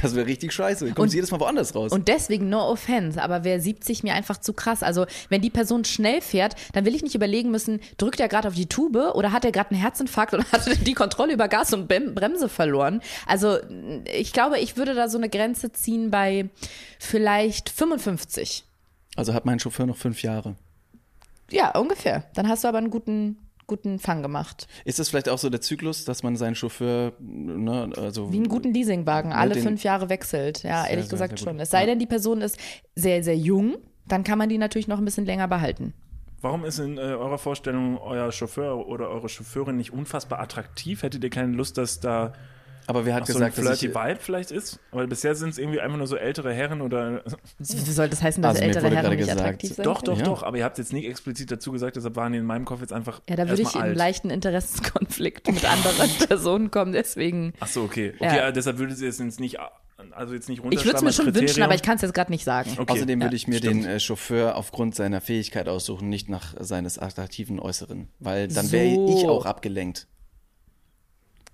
Das wäre richtig scheiße. Kommst Und- jedes Mal woanders raus. Und deswegen, no offense, aber wäre 70 mir einfach zu krass. Also, wenn die Person schnell fährt, dann will ich nicht überlegen müssen, drückt er gerade auf die Tube oder hat er gerade einen Herzinfarkt oder hat er die Kontrolle über Gas und Bremse verloren? Also, ich glaube, ich würde da so eine Grenze ziehen bei vielleicht 55. also hat mein Chauffeur noch fünf Jahre. Ja, ungefähr. Dann hast du aber einen guten, guten Fang gemacht. Ist das vielleicht auch so der Zyklus, dass man seinen Chauffeur, ne, also Wie einen guten Leasingwagen, alle den- fünf Jahre wechselt. Ja, Sehr, ehrlich sehr, gesagt sehr schon. Es sei denn, die Person ist sehr, sehr jung, dann kann man die natürlich noch ein bisschen länger behalten. Warum ist in äh, eurer Vorstellung euer Chauffeur oder eure Chauffeurin nicht unfassbar attraktiv? Hättet ihr keine Lust, dass da aber wer hat ach, so ein gesagt, dass ich, Vibe vielleicht ist? Aber bisher sind es irgendwie einfach nur so ältere Herren oder. Wie soll das heißen, dass Also ältere Herren nicht gesagt, attraktiv sind? doch, doch, Ja. doch. Aber ihr habt jetzt nicht explizit dazu gesagt, deshalb waren die in meinem Kopf jetzt einfach. Ja, da würde ich in einen leichten Interessenskonflikt mit anderen Personen kommen, deswegen. Ach so, okay. Okay, Ja. äh, deshalb würdet ihr es jetzt nicht, also jetzt nicht Ich würde es mir schon wünschen, Kriterium? aber ich kann es jetzt gerade nicht sagen. Okay. Außerdem würde ich mir stimmt. den äh, Chauffeur aufgrund seiner Fähigkeit aussuchen, nicht nach seines attraktiven Äußeren, weil dann wäre So. ich auch abgelenkt.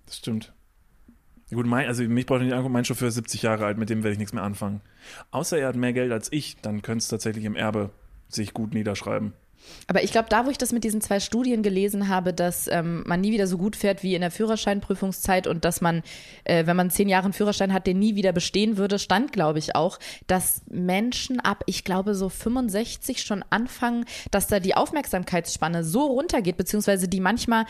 Das stimmt. Gut, mein, also mich braucht nicht angucken, mein Chauffeur ist 70 Jahre alt, mit dem werde ich nichts mehr anfangen. Außer er hat mehr Geld als ich, dann könnte es tatsächlich im Erbe sich gut niederschreiben. Aber ich glaube, da, wo ich das mit diesen zwei Studien gelesen habe, dass ähm, man nie wieder so gut fährt wie in der Führerscheinprüfungszeit und dass man, äh, wenn man zehn Jahre einen Führerschein hat, den nie wieder bestehen würde, stand, glaube ich, auch, dass Menschen ab, ich glaube, so 65 schon anfangen, dass da die Aufmerksamkeitsspanne so runtergeht, beziehungsweise die manchmal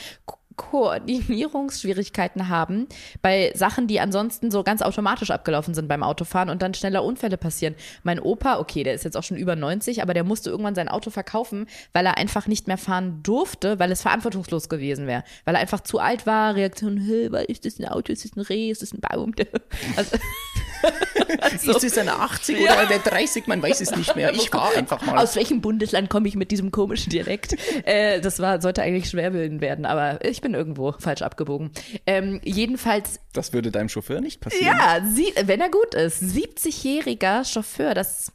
Koordinierungsschwierigkeiten haben bei Sachen, die ansonsten so ganz automatisch abgelaufen sind beim Autofahren und dann schneller Unfälle passieren. Mein Opa, okay, der ist jetzt auch schon über 90, aber der musste irgendwann sein Auto verkaufen, weil er einfach nicht mehr fahren durfte, weil es verantwortungslos gewesen wäre. Weil er einfach zu alt war, Reaktion, "Hä, was ist das ein Auto, ist das ein Reh, ist das ein Baum? Also, Ist es eine 80 oder eine 30? Man weiß es nicht mehr. Ich fahre einfach mal. Aus welchem Bundesland komme ich mit diesem komischen Dialekt? äh, das war, sollte eigentlich Schwerwillen werden, aber ich bin irgendwo falsch abgebogen. Ähm, jedenfalls, Das würde deinem Chauffeur nicht passieren. ja, sie, wenn er gut ist, 70-jähriger Chauffeur, das,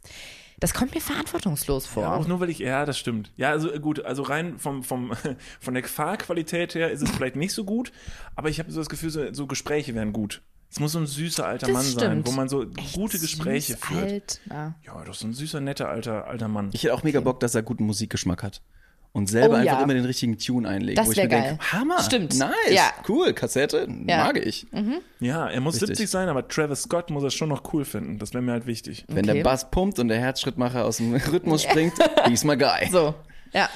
das kommt mir verantwortungslos vor. Ja, auch nur weil ich, ja, das stimmt. Ja, also äh, gut, also rein vom, vom, von der Fahrqualität her ist es vielleicht nicht so gut, aber ich habe so das Gefühl, so, so Gespräche wären gut. Es muss so ein süßer alter Das Mann sein, stimmt. wo man so Echt gute Gespräche süß, führt. Alt, ja. Ja, doch so ein süßer, netter alter, alter Mann. Ich hätte auch mega Bock, dass er guten Musikgeschmack hat. Und selber Oh, einfach ja. immer den richtigen Tune einlegt. Das wo ich mir denke, geil. Hammer. Stimmt. Nice. Ja. Cool. Kassette. Ja. Mag ich. Ja, er muss Richtig. 70 sein, aber Travis Scott muss er schon noch cool finden. Das wäre mir halt wichtig. Wenn Okay. der Bass pumpt und der Herzschrittmacher aus dem Rhythmus springt, he's my guy. So, ja.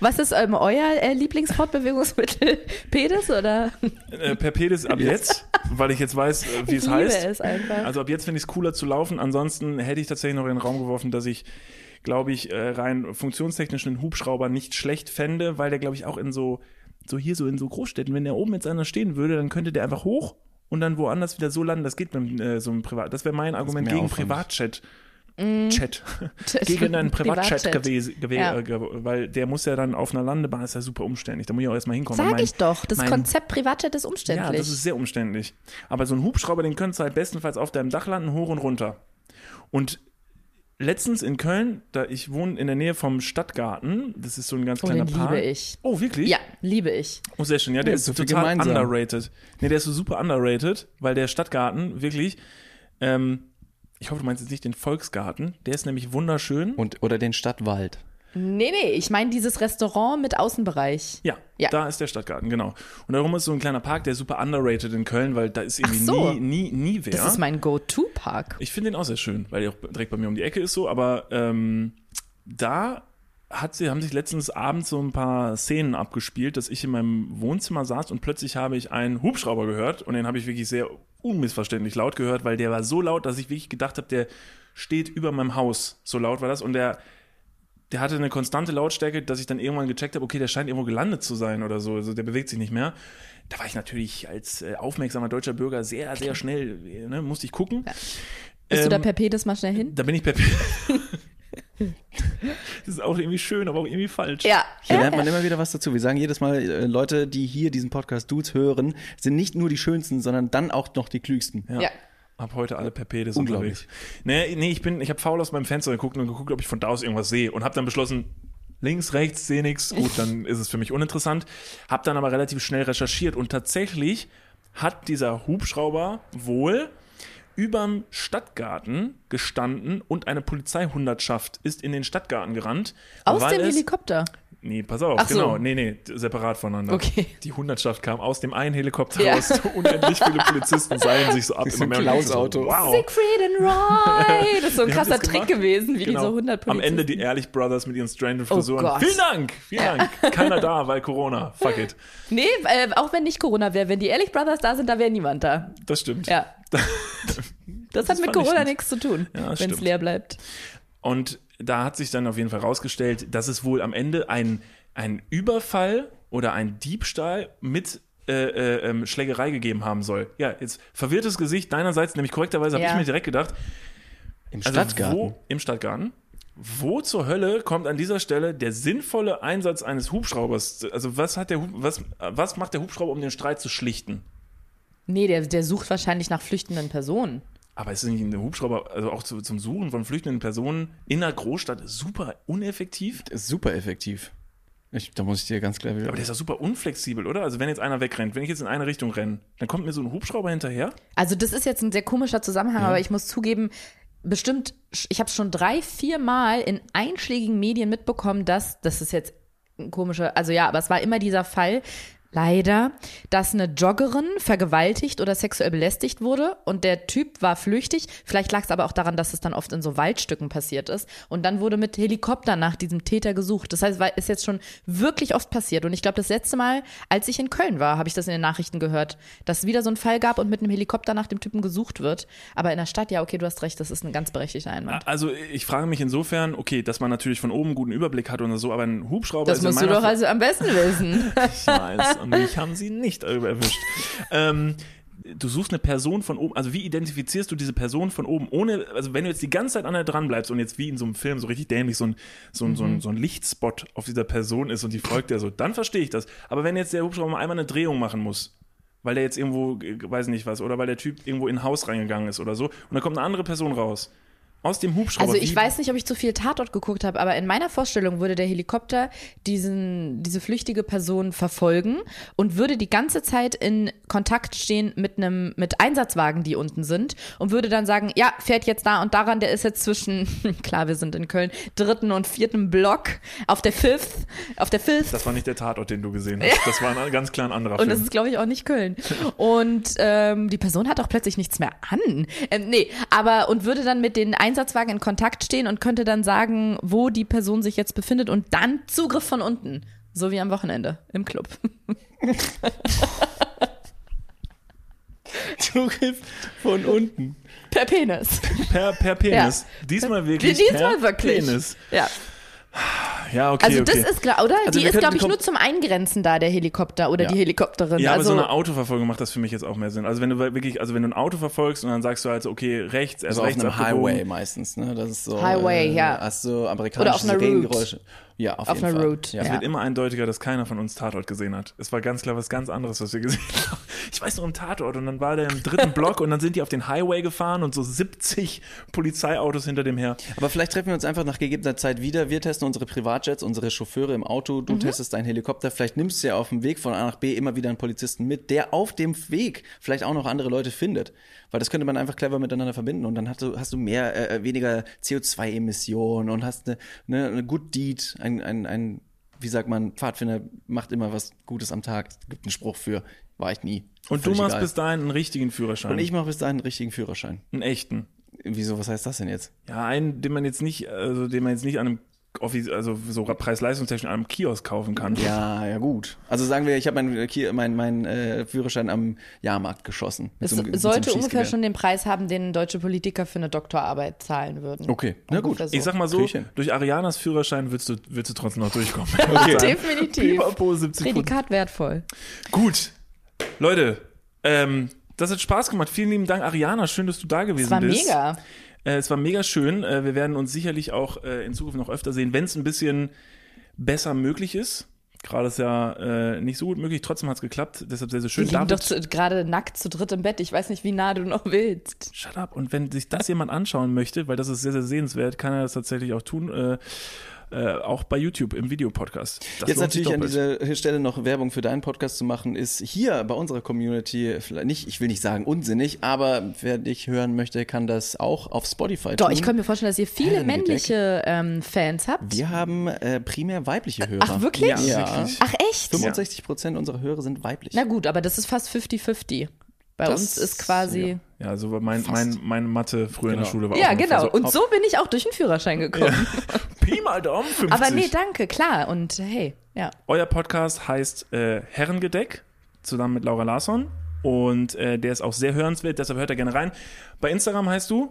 Was ist ähm, euer äh, Lieblingsfortbewegungsmittel? Pedis oder? Äh, per Pedis ab jetzt, weil ich jetzt weiß, äh, wie es heißt. es einfach. Also ab jetzt finde ich es cooler zu laufen. Ansonsten hätte ich tatsächlich noch in den Raum geworfen, dass ich, glaube ich, äh, rein funktionstechnisch einen Hubschrauber nicht schlecht fände, weil der, glaube ich, auch in so, so hier so in so Großstädten, wenn der oben jetzt einer stehen würde, dann könnte der einfach hoch und dann woanders wieder so landen. Das geht mit äh, so einem Privat. Das wäre mein Argument gegen Aufwand. Privatchat. Chat. gegen einen Privatchat. Privatchat. gewesen, gew Ja. äh, weil der muss ja dann auf einer Landebahn, ist ja super umständlich. Da muss ich auch erstmal hinkommen. Sag Mein- ich doch, das mein- Konzept Privatjet ist ja, umständlich. das ist sehr umständlich. Aber so ein Hubschrauber, den könntest du halt bestenfalls auf deinem Dach landen, hoch und runter. Und letztens in Köln, da ich wohne in der Nähe vom Stadtgarten, das ist so ein ganz oh, kleiner den Park. liebe ich. Oh, wirklich? Ja, liebe ich. Oh, sehr schön. Ja, der Ja, ist so viel total gemeinsam. underrated. Nee, der ist so super underrated, weil der Stadtgarten wirklich, ähm, ich hoffe, du meinst jetzt nicht den Volksgarten, der ist nämlich wunderschön. Und, oder den Stadtwald. Nee, nee, ich meine dieses Restaurant mit Außenbereich. Ja, Ja. da ist der Stadtgarten, genau. Und darum ist so ein kleiner Park, der ist super underrated in Köln, weil da ist irgendwie so. nie, nie, nie wer. Das ist mein Go-To-Park. Ich finde den auch sehr schön, weil der auch direkt bei mir um die Ecke ist so, aber ähm, da hat sie, haben sich letztens abends so ein paar Szenen abgespielt, dass ich in meinem Wohnzimmer saß und plötzlich habe ich einen Hubschrauber gehört und den habe ich wirklich sehr unmissverständlich laut gehört, weil der war so laut, dass ich wirklich gedacht habe, der steht über meinem Haus. So laut war das und der der hatte eine konstante Lautstärke, dass ich dann irgendwann gecheckt habe, okay, der scheint irgendwo gelandet zu sein oder so, also der bewegt sich nicht mehr. Da war ich natürlich als äh, aufmerksamer deutscher Bürger sehr, sehr schnell, äh, ne, musste ich gucken. Bist du da Ähm, per Pedis mal schnell hin? da bin ich per. das ist auch irgendwie schön, aber auch irgendwie falsch. Ja. Hier lernt man immer wieder was dazu. Wir sagen jedes Mal, äh, Leute, die hier diesen Podcast Dudes hören, sind nicht nur die schönsten, sondern dann auch noch die klügsten. Ja. Ja. Hab heute alle per Pedis Unglaublich. unterwegs. Nee, nee, ich bin, ich habe faul aus meinem Fenster geguckt und geguckt, ob ich von da aus irgendwas sehe und habe dann beschlossen, links, rechts, sehe nichts. Gut, dann ist es für mich uninteressant. Hab dann aber relativ schnell recherchiert und tatsächlich hat dieser Hubschrauber wohl überm Stadtgarten gestanden und eine Polizeihundertschaft ist in den Stadtgarten gerannt. Aus weil dem es, Helikopter. Nee, pass auf, Ach so. genau. Nee, nee, separat voneinander. Okay. Die Hundertschaft kam aus dem einen Helikopter Ja. raus. Unendlich viele Polizisten seilen sich so ab. So immer mehr. Und ich Klaus-Auto. So, wow. Siegfried and Roy. Das ist so ein krasser Trick gewesen, wie Genau. diese 100 Am Ende die Polizisten. Ehrlich Brothers mit ihren stranded Oh Frisuren. Gott. vielen Dank, vielen Ja. Dank. Keiner da, weil Corona. Fuck it. Nee, äh, auch wenn nicht Corona wäre, wenn die Ehrlich Brothers da sind, da wäre niemand da. Das stimmt. Ja. Das, hat mit Corona nichts zu tun, Ja, das wenn es leer bleibt. Und da hat sich dann auf jeden Fall rausgestellt, dass es wohl am Ende ein, ein Überfall oder ein Diebstahl mit äh, äh, ähm, Schlägerei gegeben haben soll. Ja, jetzt verwirrtes Gesicht deinerseits, nämlich korrekterweise habe Ja. ich mir direkt gedacht, Im Also Stadtgarten. Wo, Im Stadtgarten. Wo zur Hölle kommt an dieser Stelle der sinnvolle Einsatz eines Hubschraubers? Also was hat der was, was macht der Hubschrauber, um den Streit zu schlichten? Nee, der, der sucht wahrscheinlich nach flüchtenden Personen. Aber ist nicht ein Hubschrauber, also auch zu, zum Suchen von flüchtenden Personen in einer Großstadt super uneffektiv? Ist super effektiv. Ich, da muss ich dir ganz klar wieder. Aber der ist doch super unflexibel, oder? Also wenn jetzt einer wegrennt, wenn ich jetzt in eine Richtung renne, dann kommt mir so ein Hubschrauber hinterher. Also das ist jetzt ein sehr komischer Zusammenhang, aber ich muss zugeben, bestimmt, ich habe schon drei, vier Mal in einschlägigen Medien mitbekommen, dass, das ist jetzt ein komischer, also ja, aber es war immer dieser Fall, leider, dass eine Joggerin vergewaltigt oder sexuell belästigt wurde und der Typ war flüchtig. Vielleicht lag es aber auch daran, dass es dann oft in so Waldstücken passiert ist. Und dann wurde mit Helikopter nach diesem Täter gesucht. Das heißt, es ist jetzt schon wirklich oft passiert. Und ich glaube, das letzte Mal, als ich in Köln war, habe ich das in den Nachrichten gehört, dass es wieder so einen Fall gab und mit einem Helikopter nach dem Typen gesucht wird. Aber in der Stadt, ja, okay, du hast recht, das ist ein ganz berechtigter Einwand. Also ich frage mich insofern, okay, dass man natürlich von oben einen guten Überblick hat oder so, aber ein Hubschrauber Das ist in musst du doch also am besten wissen. Ich weiß, und mich haben sie nicht erwischt. ähm, du suchst eine Person von oben, also wie identifizierst du diese Person von oben, ohne, also wenn du jetzt die ganze Zeit an der dran bleibst und jetzt wie in so einem Film so richtig dämlich so ein, so ein, so ein, so ein Lichtspot auf dieser Person ist und die folgt dir so, dann verstehe ich das. Aber wenn jetzt der Hubschrauber mal einmal eine Drehung machen muss, weil der jetzt irgendwo, äh, weiß nicht was, oder weil der Typ irgendwo in ein Haus reingegangen ist oder so, und dann kommt eine andere Person raus. Aus dem Hubschrauber. Also ich weiß nicht, ob ich zu viel Tatort geguckt habe, aber in meiner Vorstellung würde der Helikopter diesen, diese flüchtige Person verfolgen und würde die ganze Zeit in Kontakt stehen mit einem, mit Einsatzwagen, die unten sind und würde dann sagen, ja, fährt jetzt da und daran, der ist jetzt zwischen, klar, wir sind in Köln, dritten und vierten Block auf der Fifth, auf der Fifth. Das war nicht der Tatort, den du gesehen hast. Das war ein ganz klar ein anderer Und Film. das ist, glaube ich, auch nicht Köln. Und ähm, die Person hat auch plötzlich nichts mehr an. Ähm, nee, aber und würde dann mit den Einsatzwagen in Kontakt stehen und könnte dann sagen, wo die Person sich jetzt befindet und dann Zugriff von unten. So wie am Wochenende im Club. Zugriff von unten. Per Penis. per, per Penis. Diesmal wirklich Diesmal per wirklich. Penis. Ja. Ja, okay, Also okay. das ist klar, oder? Also die ist, glaube ich, nur zum Eingrenzen da, der Helikopter oder Ja. die Helikopterin. ja, aber also, so eine Autoverfolgung macht das für mich jetzt auch mehr Sinn. Also wenn du wirklich, also wenn du ein Auto verfolgst und dann sagst du halt so, okay, rechts, erst Also auf rechts einem abgebogen. Highway meistens, ne? Das ist so. Highway, äh, ja. Hast du amerikanische Oder auf einer Route. Sirenengeräusche. Ja, auf, Auf jeden einer Fall. Route, Ja. Es wird immer eindeutiger, dass keiner von uns Tatort gesehen hat. Es war ganz klar was ganz anderes, was wir gesehen haben. Ich weiß noch im Tatort und dann war der im dritten Block und dann sind die auf den Highway gefahren und so 70 Polizeiautos hinter dem her. Aber vielleicht treffen wir uns einfach nach gegebener Zeit wieder. Wir testen unsere Privatjets, unsere Chauffeure im Auto. Mhm. Du testest deinen Helikopter. Vielleicht nimmst du ja auf dem Weg von A nach B immer wieder einen Polizisten mit, der auf dem Weg vielleicht auch noch andere Leute findet. Weil das könnte man einfach clever miteinander verbinden und dann hast du, hast du mehr, äh, weniger CO2-Emissionen und hast eine, eine, eine Good Deed, ein, ein, ein, wie sagt man, Pfadfinder macht immer was Gutes am Tag. Es gibt einen Spruch für, war ich nie. Und du machst egal. bis dahin einen richtigen Führerschein. Und ich mache bis dahin einen richtigen Führerschein. einen echten. Wieso, was heißt das denn jetzt? Ja, einen, den man jetzt nicht, also den man jetzt nicht an einem also so preis-leistungstechnisch an einem Kiosk kaufen kann. Ja, ja gut. Also sagen wir, ich habe meinen Ki- mein, mein, äh, Führerschein am Jahrmarkt geschossen. Mit es so einem- mit so sollte ungefähr schon den Preis haben, den deutsche Politiker für eine Doktorarbeit zahlen würden. Okay, na gut. So. Ich sag mal so, Küchen. durch Arianas Führerschein würdest du, würdest du trotzdem noch durchkommen. Okay. Definitiv. Pipapo, 70 Pfund. Prädikat wertvoll. Gut. Leute, ähm, das hat Spaß gemacht. Vielen lieben Dank, Ariana. Schön, dass du da gewesen Es war bist. mega. Äh, es war mega schön. Äh, wir werden uns sicherlich auch äh, in Zukunft noch öfter sehen, wenn es ein bisschen besser möglich ist. Gerade ist ja äh, nicht so gut möglich, trotzdem hat es geklappt. Deshalb sehr, sehr schön. liegen doch David, zu, gerade nackt zu dritt im Bett. Ich weiß nicht, wie nah du noch willst. shut up. Und wenn sich das jemand anschauen möchte, weil das ist sehr, sehr sehenswert, kann er das tatsächlich auch tun. Äh, auch bei YouTube im Videopodcast. Das Jetzt natürlich an dieser Stelle noch Werbung für deinen Podcast zu machen, ist hier bei unserer Community vielleicht nicht, ich will nicht sagen unsinnig, aber wer dich hören möchte, kann das auch auf Spotify Doch, tun. ich könnte mir vorstellen, dass ihr viele Herrengedeck. männliche ähm, Fans habt. Wir haben äh, primär weibliche Hörer. Ach, wirklich? Ja, Ja. wirklich. Ach, echt? 65 Prozent unserer Hörer sind weiblich. Na gut, aber das ist fast 50-50. Bei Das- uns ist quasi. Ja, so war mein, mein, meine Mathe früher in der Genau. Schule war Ja, genau. So, Und so bin ich auch durch den Führerschein gekommen. Pi mal Daumen 50. Aber nee, danke, klar. Und hey, ja. Euer Podcast heißt äh, Herrengedeck, zusammen mit Laura Larsson. Und äh, der ist auch sehr hörenswert, deshalb hört er gerne rein. Bei Instagram heißt du?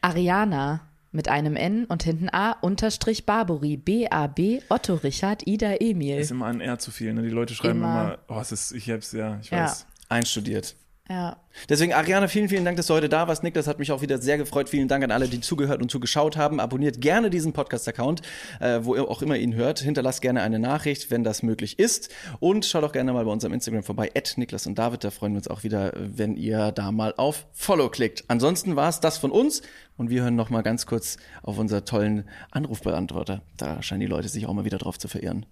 Ariana mit einem N und hinten A unterstrich Barbori. B-A-B Otto Richard Ida Emil. Ist immer ein R zu viel, ne? Die Leute schreiben immer, Immer. oh, es ist, ich hab's ja, ich Ja. weiß. Einstudiert. Ja. Deswegen, Ariana, vielen, vielen Dank, dass du heute da warst. Nick, das hat mich auch wieder sehr gefreut. Vielen Dank an alle, die zugehört und zugeschaut haben. Abonniert gerne diesen Podcast-Account, äh, wo ihr auch immer ihn hört. Hinterlasst gerne eine Nachricht, wenn das möglich ist. Und schaut auch gerne mal bei unserem Instagram vorbei, at Niklas und David. Da freuen wir uns auch wieder, wenn ihr da mal auf Follow klickt. Ansonsten war es das von uns. Und wir hören noch mal ganz kurz auf unseren tollen Anrufbeantworter. Da scheinen die Leute sich auch mal wieder drauf zu verirren.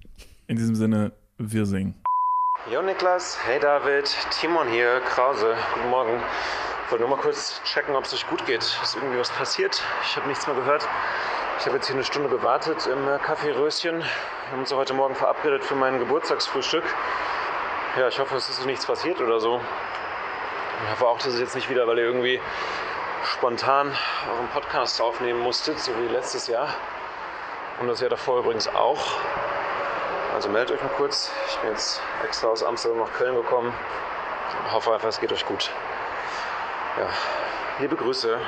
In diesem Sinne, wir singen. Jo Niklas, hey David, Timon hier, Krause, guten Morgen. Wollte nur mal kurz checken, ob es euch gut geht. Ist irgendwie was passiert? Ich habe nichts mehr gehört. Ich habe jetzt hier eine Stunde gewartet im äh, Café Röschen. Wir haben uns heute Morgen verabredet für mein Geburtstagsfrühstück. ja, ich hoffe, es ist nichts passiert oder so. Ich hoffe auch, dass es jetzt nicht wieder, weil ihr irgendwie spontan euren Podcast aufnehmen musstet, so wie letztes Jahr. Und das Jahr davor übrigens auch. Also meldet euch mal kurz. Ich bin jetzt extra aus Amsterdam nach Köln gekommen. Ich hoffe einfach, es geht euch gut. Ja, liebe Grüße.